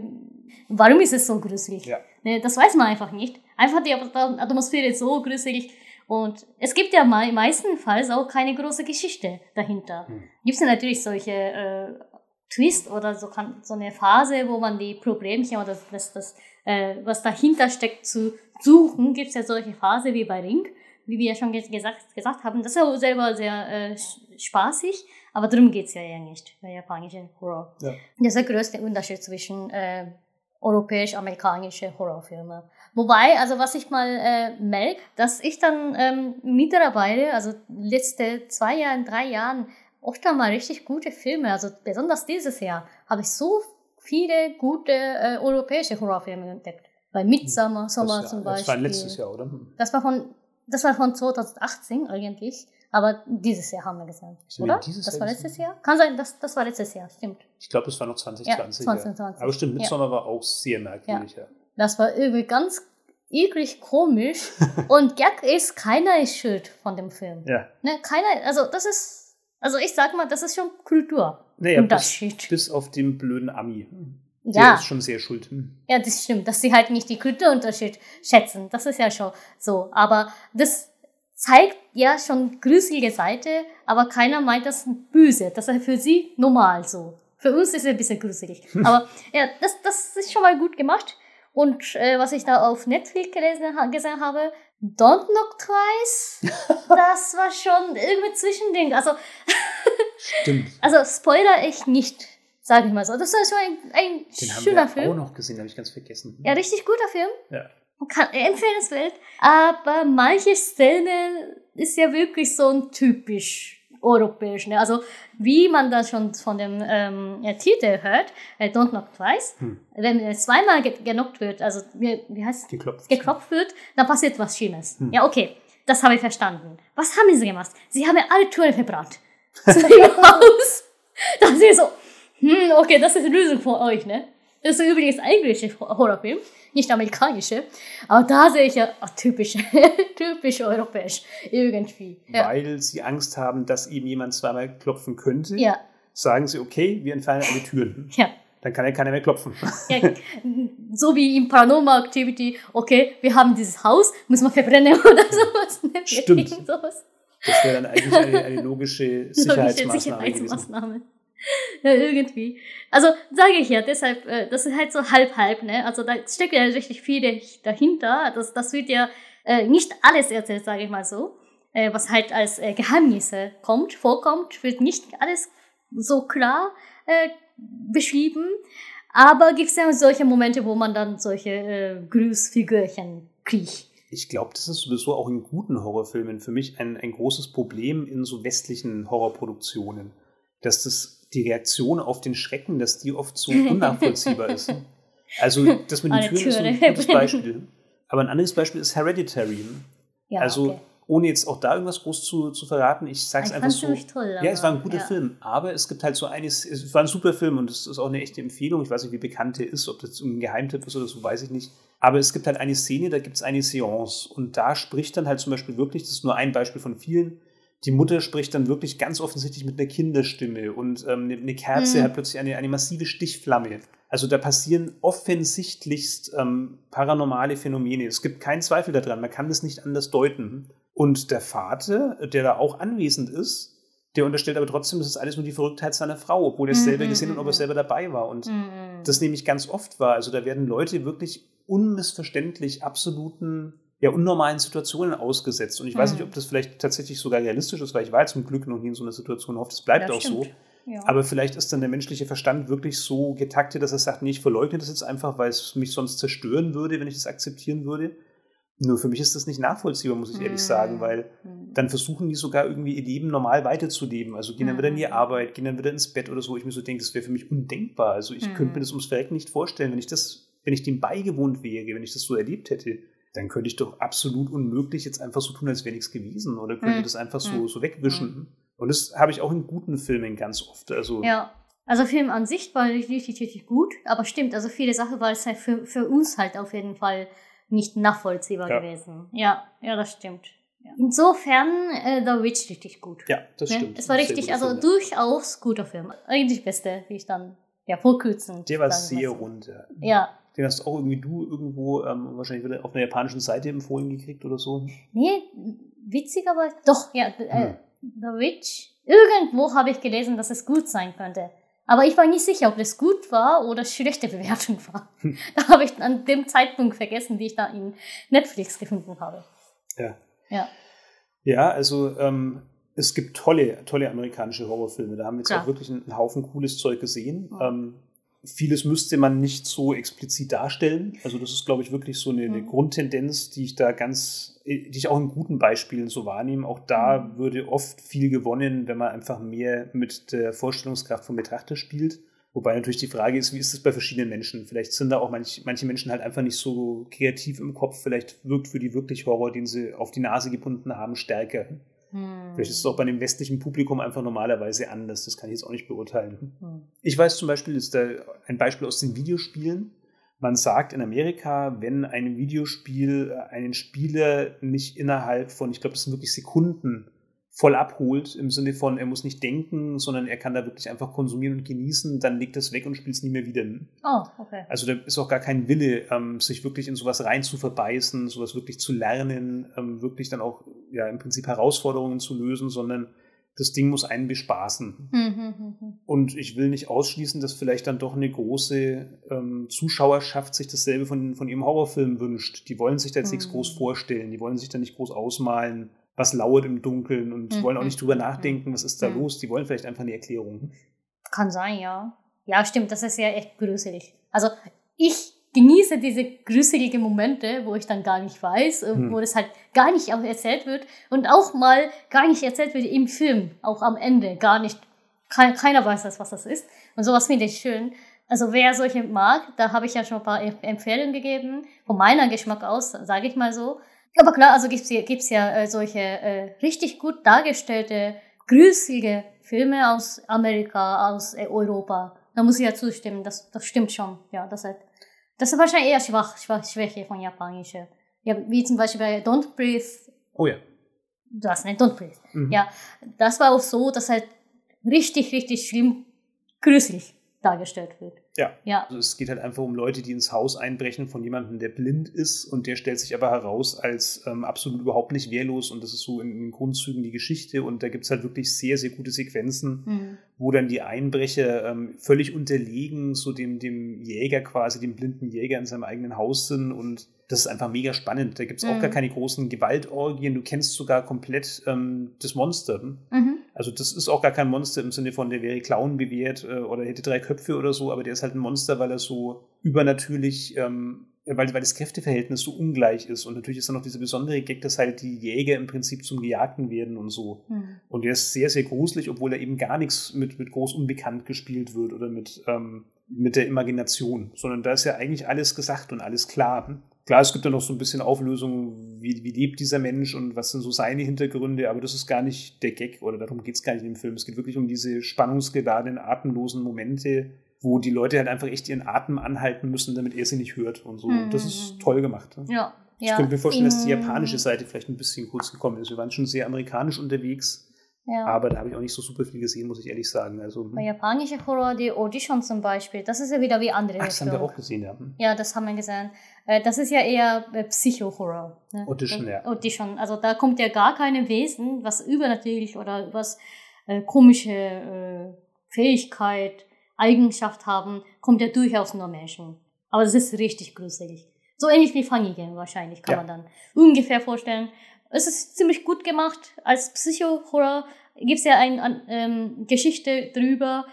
B: warum ist es so gruselig? Ja. Ne, das weiß man einfach nicht. Einfach die Atmosphäre ist so gruselig und es gibt ja me meistenfalls auch keine große Geschichte dahinter. Hm. Gibt es ja natürlich solche äh, Twist oder so, kann, so eine Phase, wo man die Problemchen oder das, das äh, was dahinter steckt, zu suchen, gibt es ja solche Phase wie bei Ring, wie wir ja schon gesagt, gesagt haben. Das ist ja selber sehr äh, spaßig, aber darum geht es ja eher nicht bei japanischen Horror. Ja. Das ist der größte Unterschied zwischen äh, europäisch-amerikanische Horrorfilme. Wobei, also was ich mal äh, merke, dass ich dann ähm, mittlerweile, also letzte zwei Jahren, drei Jahren, oft einmal richtig gute Filme, also besonders dieses Jahr, habe ich so viele gute äh, europäische Horrorfilme entdeckt. Bei Midsummer, Sommer
A: das,
B: zum Beispiel.
A: Das war letztes Jahr, oder?
B: Das war von, das war von 2018 eigentlich. Aber dieses Jahr haben wir gesehen, oder? das Jahr war letztes Jahr? Kann sein, das, das war letztes Jahr, stimmt.
A: Ich glaube, das war noch 2020. Ja, 2020. Ja. Aber stimmt, Midsommer ja. war auch sehr merkwürdig. Ja.
B: Das war irgendwie ganz eklig komisch. und Gag ist, keiner ist schuld von dem Film. Ja. Ne, keiner, also das ist, also ich sag mal, das ist schon Kultur.
A: Naja, Unterschied. Bis, bis auf den blöden Ami. Der ja. ist schon sehr schuld. Hm.
B: Ja, das stimmt, dass sie halt nicht die Kulturunterschied schätzen. Das ist ja schon so. Aber das zeigt ja schon gruselige Seite, aber keiner meint das böse. Das ist für sie normal so. Für uns ist es ein bisschen gruselig. aber ja, das, das ist schon mal gut gemacht. Und äh, was ich da auf Netflix gelesen, gesehen habe, Don't Knock Twice, das war schon irgendwie Zwischending. Also,
A: Stimmt.
B: also Spoiler ich nicht, sage ich mal so. Das war schon ein, ein
A: Den
B: schöner
A: haben wir
B: Film.
A: auch noch gesehen, habe ich ganz vergessen.
B: Ja, richtig guter Film.
A: Ja.
B: Kann, empfehlenswert. Aber manche Szene ist ja wirklich so ein typisch europäisch. Ne? Also wie man das schon von dem ähm, Titel hört, äh, Don't Knock Twice, hm. wenn äh, zweimal ge genockt wird, also wie, wie heißt
A: geklopft.
B: geklopft wird, dann passiert was Schlimmes. Hm. Ja, okay, das habe ich verstanden. Was haben sie gemacht? Sie haben alle Türen verbrannt. Zu dem Haus. Da sind sie so, hm, okay, das ist die Lösung für euch, ne? Das ist übrigens englische Horrorfilm, nicht amerikanische. Aber da sehe ich ja oh, typisch, typisch europäisch irgendwie.
A: Ja. Weil sie Angst haben, dass ihm jemand zweimal klopfen könnte, ja. sagen sie, okay, wir entfernen alle Türen.
B: Ja.
A: Dann kann ja keiner mehr klopfen.
B: Ja, so wie im Paranormal Activity, okay, wir haben dieses Haus, müssen wir verbrennen oder sowas.
A: Stimmt. Sowas. Das wäre dann eigentlich eine, eine logische Sicherheitsmaßnahme. Logische Sicherheitsmaßnahme
B: ja, irgendwie. Also sage ich ja, deshalb, äh, das ist halt so halb-halb, ne? Also da steckt ja richtig viel dahinter. Das, das wird ja äh, nicht alles erzählt, sage ich mal so. Äh, was halt als äh, Geheimnisse kommt, vorkommt, wird nicht alles so klar äh, beschrieben. Aber gibt es ja solche Momente, wo man dann solche äh, Grüßfigürchen kriegt.
A: Ich glaube, das ist sowieso auch in guten Horrorfilmen für mich ein, ein großes Problem in so westlichen Horrorproduktionen, dass das die Reaktion auf den Schrecken, dass die oft so unnachvollziehbar ist. Also das mit den Türen ist ein gutes Beispiel. Aber ein anderes Beispiel ist Hereditary. Ja, also okay. ohne jetzt auch da irgendwas groß zu, zu verraten, ich sage es einfach so.
B: Toll,
A: ja, es war ein guter ja. Film, aber es gibt halt so eines, es war ein super Film und es ist auch eine echte Empfehlung. Ich weiß nicht, wie bekannt der ist, ob das ein Geheimtipp ist oder so, weiß ich nicht. Aber es gibt halt eine Szene, da gibt es eine Seance und da spricht dann halt zum Beispiel wirklich, das ist nur ein Beispiel von vielen, die Mutter spricht dann wirklich ganz offensichtlich mit einer Kinderstimme und ähm, eine Kerze mhm. hat plötzlich eine, eine massive Stichflamme. Also da passieren offensichtlichst ähm, paranormale Phänomene. Es gibt keinen Zweifel daran, man kann das nicht anders deuten. Und der Vater, der da auch anwesend ist, der unterstellt aber trotzdem, das ist alles nur die Verrücktheit seiner Frau, obwohl er es mhm. selber gesehen hat und ob er selber dabei war. Und mhm. das nämlich ganz oft war. Also da werden Leute wirklich unmissverständlich absoluten ja, unnormalen Situationen ausgesetzt. Und ich mhm. weiß nicht, ob das vielleicht tatsächlich sogar realistisch ist, weil ich war ja zum Glück noch nie in so einer Situation, hoffe, es bleibt ja, auch stimmt. so. Ja. Aber vielleicht ist dann der menschliche Verstand wirklich so getaktet, dass er sagt, nee, ich verleugne das jetzt einfach, weil es mich sonst zerstören würde, wenn ich das akzeptieren würde. Nur für mich ist das nicht nachvollziehbar, muss ich ehrlich mhm. sagen, weil mhm. dann versuchen die sogar irgendwie ihr Leben normal weiterzuleben. Also gehen dann wieder in die mhm. Arbeit, gehen dann wieder ins Bett oder so. Ich mir so denke, das wäre für mich undenkbar. Also ich könnte mir das ums Verrecken nicht vorstellen, wenn ich das, wenn ich dem beigewohnt wäre, wenn ich das so erlebt hätte dann könnte ich doch absolut unmöglich jetzt einfach so tun, als wäre nichts gewesen oder könnte mhm. das einfach so, mhm. so wegwischen. Mhm. Und das habe ich auch in guten Filmen ganz oft. Also
B: ja, also Film an sich war richtig, richtig gut, aber stimmt, also viele Sachen war es halt für, für uns halt auf jeden Fall nicht nachvollziehbar
A: Ja.
B: gewesen. Ja, ja, das stimmt. Ja. Insofern äh, The Witch richtig gut.
A: Ja, das
B: Ne?
A: stimmt.
B: Es war richtig, also
A: Film, ja.
B: durchaus guter Film. Eigentlich beste, wie ich dann ja vor kurzem.
A: Der war sehr rund, ja.
B: Ja.
A: Den hast auch irgendwie du irgendwo ähm, wahrscheinlich wieder auf einer japanischen Seite empfohlen gekriegt oder so.
B: Nee, witzig, aber doch, ja, äh,
A: Hm.
B: The Witch. Irgendwo habe ich gelesen, dass es gut sein könnte. Aber ich war nicht sicher, ob das gut war oder schlechte Bewertung war.
A: Hm.
B: Da habe ich an dem Zeitpunkt vergessen, die ich da in Netflix gefunden habe.
A: Ja.
B: Ja.
A: Ja, also ähm, es gibt tolle, tolle amerikanische Horrorfilme. Da haben wir jetzt
B: Klar.
A: auch wirklich einen Haufen cooles Zeug gesehen.
B: Ja.
A: Ähm, vieles müsste man nicht so explizit darstellen. Also das ist, glaube ich, wirklich so eine, eine
B: Mhm.
A: Grundtendenz, die ich da ganz, die ich auch in guten Beispielen so wahrnehme. Auch da
B: Mhm.
A: würde oft viel gewonnen, wenn man einfach mehr mit der Vorstellungskraft vom Betrachter spielt. Wobei natürlich die Frage ist, wie ist es bei verschiedenen Menschen? Vielleicht sind da auch manch, manche Menschen halt einfach nicht so kreativ im Kopf. Vielleicht wirkt für die wirklich Horror, den sie auf die Nase gebunden haben, stärker.
B: Hm.
A: Vielleicht ist es auch bei dem westlichen Publikum einfach normalerweise anders. Das kann ich jetzt auch nicht beurteilen.
B: Hm.
A: Ich weiß zum Beispiel, ist da ein Beispiel aus den Videospielen. Man sagt in Amerika, wenn ein Videospiel äh, einen Spieler nicht innerhalb von, ich glaube, das sind wirklich Sekunden, voll abholt, im Sinne von, er muss nicht denken, sondern er kann da wirklich einfach konsumieren und genießen, dann legt das weg und spielt es nie mehr wieder.
B: Oh, okay.
A: Also da ist auch gar kein Wille, ähm, sich wirklich in sowas rein zu verbeißen, sowas wirklich zu lernen, ähm, wirklich dann auch ja im Prinzip Herausforderungen zu lösen, sondern das Ding muss einen bespaßen.
B: Hm, hm, hm.
A: Und ich will nicht ausschließen, dass vielleicht dann doch eine große ähm, Zuschauerschaft sich dasselbe von, von ihrem Horrorfilm wünscht. Die wollen sich da jetzt nichts
B: Mhm.
A: groß vorstellen, die wollen sich da nicht groß ausmalen, was lauert im Dunkeln und
B: Mhm.
A: wollen auch nicht drüber
B: Mhm.
A: nachdenken, was ist da
B: Mhm.
A: los. Die wollen vielleicht einfach eine Erklärung.
B: Kann sein, ja. Ja, stimmt, das ist ja echt gruselig. Also ich genieße diese gruseligen Momente, wo ich dann gar nicht weiß,
A: Hm.
B: wo das halt gar nicht auch erzählt wird und auch mal gar nicht erzählt wird im Film, auch am Ende, gar nicht. Kein, keiner weiß das, was das ist. Und sowas finde ich schön. Also wer solche mag, da habe ich ja schon ein paar Em- Empfehlungen gegeben, von meiner Geschmack aus, sage ich mal so. Aber klar, also gibt's hier gibt's ja äh, solche äh, richtig gut dargestellte, gruselige Filme aus Amerika, aus äh, Europa. Da muss ich ja zustimmen, das, das stimmt schon. Ja, das, ist, das ist wahrscheinlich eher schwach, schwach, Schwäche von japanischer. Ja, wie zum Beispiel bei Don't Breathe,
A: Oh ja.
B: du hast nicht Don't Breathe.
A: Mhm.
B: Ja, das war auch so, dass halt richtig, richtig schlimm gruselig dargestellt wird.
A: Ja.
B: Ja.
A: Also es geht halt einfach um Leute, die ins Haus einbrechen von jemandem, der blind ist und der stellt sich aber heraus als ähm, absolut überhaupt nicht wehrlos und das ist so in, in Grundzügen die Geschichte und da gibt es halt wirklich sehr, sehr gute Sequenzen,
B: Mhm.
A: wo dann die Einbrecher ähm, völlig unterlegen so dem, dem Jäger quasi, dem blinden Jäger in seinem eigenen Haus sind und das ist einfach mega spannend. Da gibt es auch
B: Mhm.
A: gar keine großen Gewaltorgien, du kennst sogar komplett ähm, das Monster.
B: Mhm.
A: Also das ist auch gar kein Monster im Sinne von, der wäre Clown bewährt äh, oder hätte drei Köpfe oder so, aber der ist halt ein Monster, weil er so übernatürlich, ähm, weil, weil das Kräfteverhältnis so ungleich ist. Und natürlich ist dann noch dieser besondere Gag, dass halt die Jäger im Prinzip zum Gejagten werden und so.
B: Mhm.
A: Und der ist sehr, sehr gruselig, obwohl er eben gar nichts mit, mit groß unbekannt gespielt wird oder mit, ähm, mit der Imagination, sondern da ist ja eigentlich alles gesagt und alles klar. Klar, es gibt ja noch so ein bisschen Auflösung, wie, wie lebt dieser Mensch und was sind so seine Hintergründe, aber das ist gar nicht der Gag oder darum geht es gar nicht in dem Film. Es geht wirklich um diese spannungsgeladenen, atemlosen Momente, wo die Leute halt einfach echt ihren Atem anhalten müssen, damit er sie nicht hört und so.
B: Mhm.
A: Und das ist toll gemacht. ne?
B: Ja.
A: Ich
B: ja.
A: könnte mir vorstellen, dass die
B: In-
A: japanische Seite vielleicht ein bisschen kurz gekommen ist. Wir waren schon sehr amerikanisch unterwegs,
B: Ja.
A: aber da habe ich auch nicht so super viel gesehen, muss ich ehrlich sagen. Also,
B: Bei japanischer Horror, die Audition zum Beispiel, das ist ja wieder wie andere
A: ach, das haben wir auch gesehen, ja. Hm.
B: Ja, das haben wir gesehen. Äh, Das ist ja eher äh, Psycho-Horror. Ne?
A: Audition, ja.
B: Audition. Also da kommt ja gar keine Wesen, was übernatürlich oder was äh, komische äh, Fähigkeit, Eigenschaft haben, kommt ja durchaus nur Menschen. Aber das ist richtig gruselig. So ähnlich wie Fangigen wahrscheinlich, kann
A: Ja.
B: man dann ungefähr vorstellen. Es ist ziemlich gut gemacht. Als Psycho-Horror gibt es ja eine ähm, Geschichte drüber,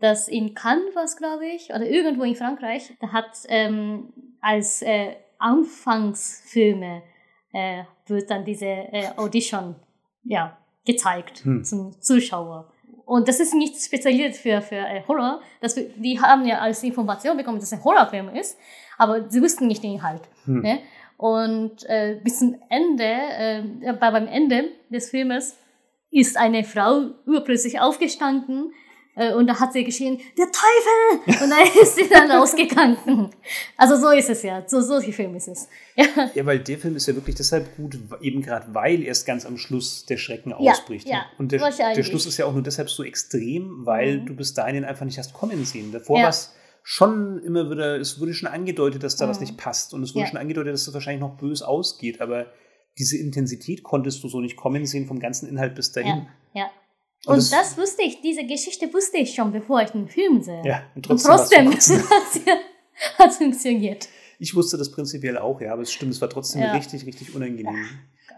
B: dass in Cannes glaube ich, oder irgendwo in Frankreich, da hat ähm, als äh, Anfangsfilme äh, wird dann diese äh, Audition ja, gezeigt
A: Hm.
B: zum Zuschauer. Und das ist nicht spezialisiert für, für äh, Horror. Das, die haben ja als Information bekommen, dass es ein Horrorfilm ist, aber sie wussten nicht den Inhalt.
A: Hm.
B: Ne? Und äh, bis zum Ende, äh, bei, beim Ende des Filmes, ist eine Frau urplötzlich aufgestanden, Äh, und da hat sie geschrien, der Teufel! Und dann ist sie dann rausgegangen. Also so ist es ja. So, solche Film ist es.
A: Ja. ja, weil der Film ist ja wirklich deshalb gut, eben gerade weil erst ganz am Schluss der Schrecken
B: Ja,
A: ausbricht.
B: ja,
A: Und der, der Schluss ist ja auch nur deshalb so extrem, weil
B: Mhm.
A: du bis dahin einfach nicht hast kommen sehen. Davor
B: Ja.
A: war es schon immer wieder, es wurde schon angedeutet, dass da was
B: Mhm.
A: nicht passt. Und es wurde
B: Ja.
A: schon angedeutet, dass es wahrscheinlich noch bös ausgeht. Aber diese Intensität konntest du so nicht kommen sehen vom ganzen Inhalt bis dahin.
B: Ja, ja.
A: Und
B: Und,
A: das-
B: das, wusste ich, diese Geschichte wusste ich schon, bevor ich den Film sehe.
A: Ja, und
B: Und
A: trotzdem.
B: trotzdem
A: so kurz.
B: hat es funktioniert.
A: Ich wusste das prinzipiell auch, ja, aber es stimmt, es war trotzdem
B: Ja.
A: richtig, richtig unangenehm.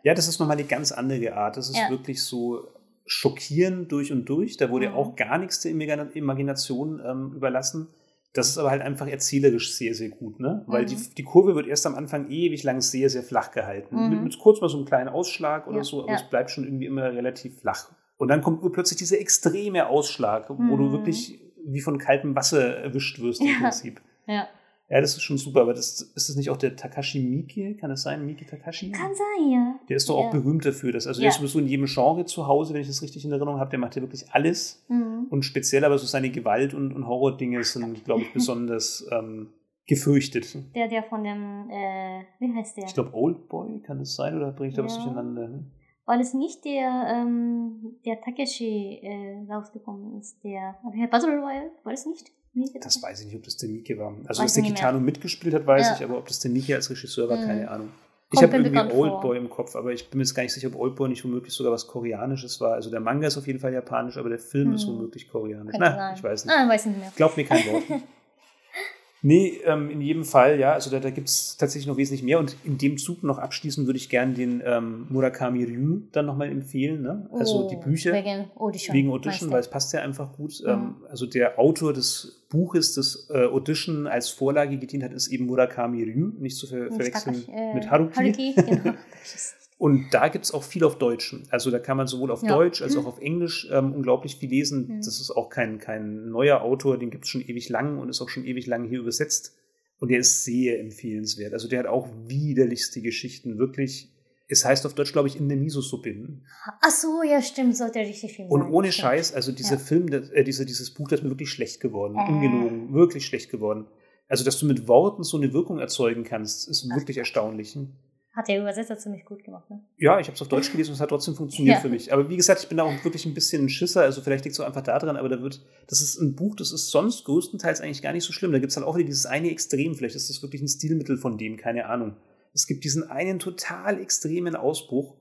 A: Ja, das ist nochmal eine ganz andere Art. Das ist wirklich so schockierend durch und durch. Da wurde
B: Mhm.
A: auch gar nichts der Imagina- Imagination ähm, überlassen. Das ist aber halt einfach erzählerisch sehr, sehr gut, ne? Weil
B: Mhm.
A: die, die Kurve wird erst am Anfang ewig lang sehr, sehr flach gehalten.
B: Mhm.
A: Mit, mit kurz mal so einem kleinen Ausschlag oder
B: Ja,
A: so, aber
B: ja.
A: es bleibt schon irgendwie immer relativ flach. Und dann kommt plötzlich dieser extreme Ausschlag, wo du
B: Mhm.
A: wirklich wie von kaltem Wasser erwischt wirst im
B: Ja.
A: Prinzip.
B: Ja.
A: Ja, das ist schon super, aber das, ist das nicht auch der Takashi Miike? Kann das sein? Miike Takashi?
B: Kann sein, ja.
A: Der ist doch auch
B: Ja.
A: berühmt dafür. Dass, also
B: Ja.
A: der ist sowieso in jedem Genre zu Hause, wenn ich das richtig in Erinnerung habe. Der macht ja wirklich alles.
B: Mhm.
A: Und speziell aber so seine Gewalt- und, und Horror-Dinge sind, glaube ich, besonders ähm, gefürchtet.
B: Der, der von dem, äh, wie heißt der?
A: Ich glaube, Oldboy kann es sein oder bringe ich da was
B: Ja.
A: durcheinander? ne?
B: Weil es nicht der, ähm, der Takeshi äh, rausgekommen ist, der, der Battle Royale, war das nicht? Ist
A: Das weiß ich nicht, ob das der Miike war. Also,
B: Weiß
A: dass der Kitano mitgespielt hat, weiß
B: Ja.
A: ich, aber ob das der Miike als Regisseur war,
B: Mhm.
A: keine Ahnung. Ich habe irgendwie
B: vor.
A: Oldboy im Kopf, aber ich bin mir jetzt gar nicht sicher, ob Oldboy nicht womöglich sogar was Koreanisches war. Also der Manga ist auf jeden Fall japanisch, aber der Film ist
B: Mhm.
A: womöglich koreanisch.
B: Könnte
A: Na,
B: sein.
A: ich weiß nicht.
B: Ah, weiß nicht mehr.
A: Glaub mir kein Wort. nee, ähm, in jedem Fall, ja, also da, da gibt es tatsächlich noch wesentlich mehr. Und in dem Zug noch abschließend würde ich gerne den ähm, Murakami Ryu dann nochmal empfehlen. Ne? Also die
B: Oh,
A: Bücher
B: Wegen Audition.
A: wegen Audition, weil es passt ja einfach gut.
B: Mhm.
A: Ähm, also der Autor des Buches, das äh, Audition als Vorlage gedient hat, ist eben Murakami Ryu, nicht zu ver verwechseln
B: Takashi, äh,
A: mit Haruki.
B: Haruki, genau.
A: Und da gibt es auch viel auf Deutsch. Also da kann man sowohl auf
B: Ja.
A: Deutsch als auch auf Englisch ähm, unglaublich viel lesen.
B: Mhm.
A: Das ist auch kein, kein neuer Autor, den gibt es schon ewig lang und ist auch schon ewig lang hier übersetzt. Und der ist sehr empfehlenswert. Also der hat auch widerlichste Geschichten, wirklich. Es heißt auf Deutsch, glaube ich, in der Miso-Suppe.
B: Ach so, ja, stimmt, sollte richtig Film
A: Und ohne
B: stimmt.
A: Scheiß, also dieser
B: Ja.
A: Film, das, äh, diese, dieses Buch, das ist mir wirklich schlecht geworden.
B: Äh.
A: Ungelogen, wirklich schlecht geworden. Also, dass du mit Worten so eine Wirkung erzeugen kannst, ist
B: Ach.
A: wirklich erstaunlich.
B: Hat der Übersetzer ziemlich gut gemacht, ne?
A: Ja, ich habe es auf Deutsch gelesen und es hat trotzdem funktioniert
B: Ja.
A: für mich. Aber wie gesagt, ich bin da auch wirklich ein bisschen ein Schisser, also vielleicht liegt es auch einfach daran, aber da wird, das ist ein Buch, das ist sonst größtenteils eigentlich gar nicht so schlimm. Da gibt es halt auch wieder dieses eine Extrem, vielleicht ist das wirklich ein Stilmittel von dem, keine Ahnung. Es gibt diesen einen total extremen Ausbruch,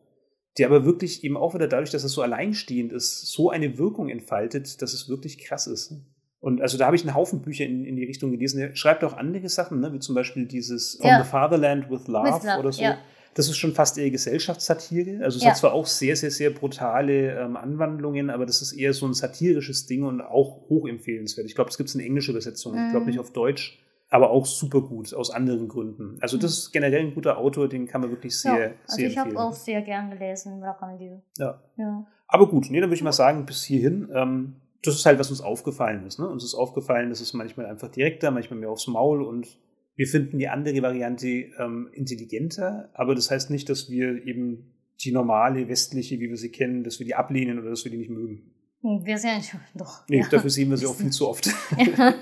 A: der aber wirklich eben auch wieder dadurch, dass es so alleinstehend ist, so eine Wirkung entfaltet, dass es wirklich krass ist. Und also da habe ich einen Haufen Bücher in, in die Richtung gelesen. Er schreibt auch andere Sachen, ne, wie zum Beispiel dieses From
B: Ja.
A: the Fatherland with Love,
B: With Love,
A: oder so.
B: ja.
A: Das ist schon fast eher Gesellschaftssatire. Also es
B: Ja.
A: hat zwar auch sehr, sehr, sehr brutale ähm, Anwandlungen, aber das ist eher so ein satirisches Ding und auch hochempfehlenswert. Ich glaube, es gibt es in englische Übersetzung, ich glaube
B: Mhm.
A: nicht auf Deutsch, aber auch super gut aus anderen Gründen. Also das ist generell ein guter Autor, den kann man wirklich sehr,
B: ja, also
A: sehr
B: ich habe
A: empfehlen.
B: auch sehr gern gelesen, Murakami.
A: Ja.
B: Ja.
A: Aber gut, nee, dann würde ich mal sagen, bis hierhin. Ähm, das ist halt, was uns aufgefallen ist. Ne? Uns ist aufgefallen, dass es manchmal einfach direkter, manchmal mehr aufs Maul und wir finden die andere Variante ähm, intelligenter, aber das heißt nicht, dass wir eben die normale westliche, wie wir sie kennen, dass wir die ablehnen oder dass wir die nicht mögen.
B: Hm, Wir sehen doch.
A: Nee,
B: ja.
A: dafür sehen wir sie auch viel zu oft.
B: Ja.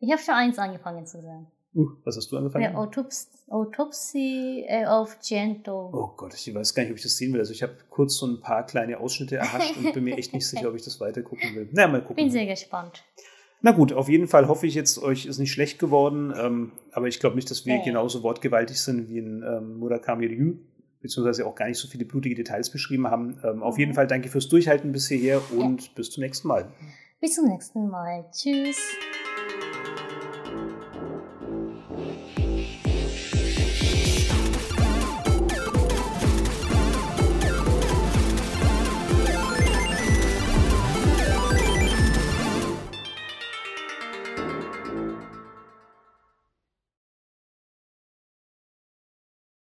B: Ich habe schon eins angefangen zu sehen.
A: Uh, was hast du angefangen?
B: Ja, Autops Autopsie äh, auf Gento.
A: Oh Gott, ich weiß gar nicht, ob ich das sehen will. Also ich habe kurz so ein paar kleine Ausschnitte erhascht und bin mir echt nicht sicher, ob ich das weiter gucken will. Na, mal gucken.
B: Bin sehr gespannt.
A: Na gut, auf jeden Fall hoffe ich jetzt, euch ist nicht schlecht geworden, ähm, aber ich glaube nicht, dass wir
B: Nee.
A: genauso wortgewaltig sind wie in ähm, Murakami Ryu, beziehungsweise auch gar nicht so viele blutige Details beschrieben haben. Ähm, auf
B: Mhm.
A: jeden Fall danke fürs Durchhalten bis hierher und bis zum nächsten Mal.
B: Bis zum nächsten Mal. Tschüss.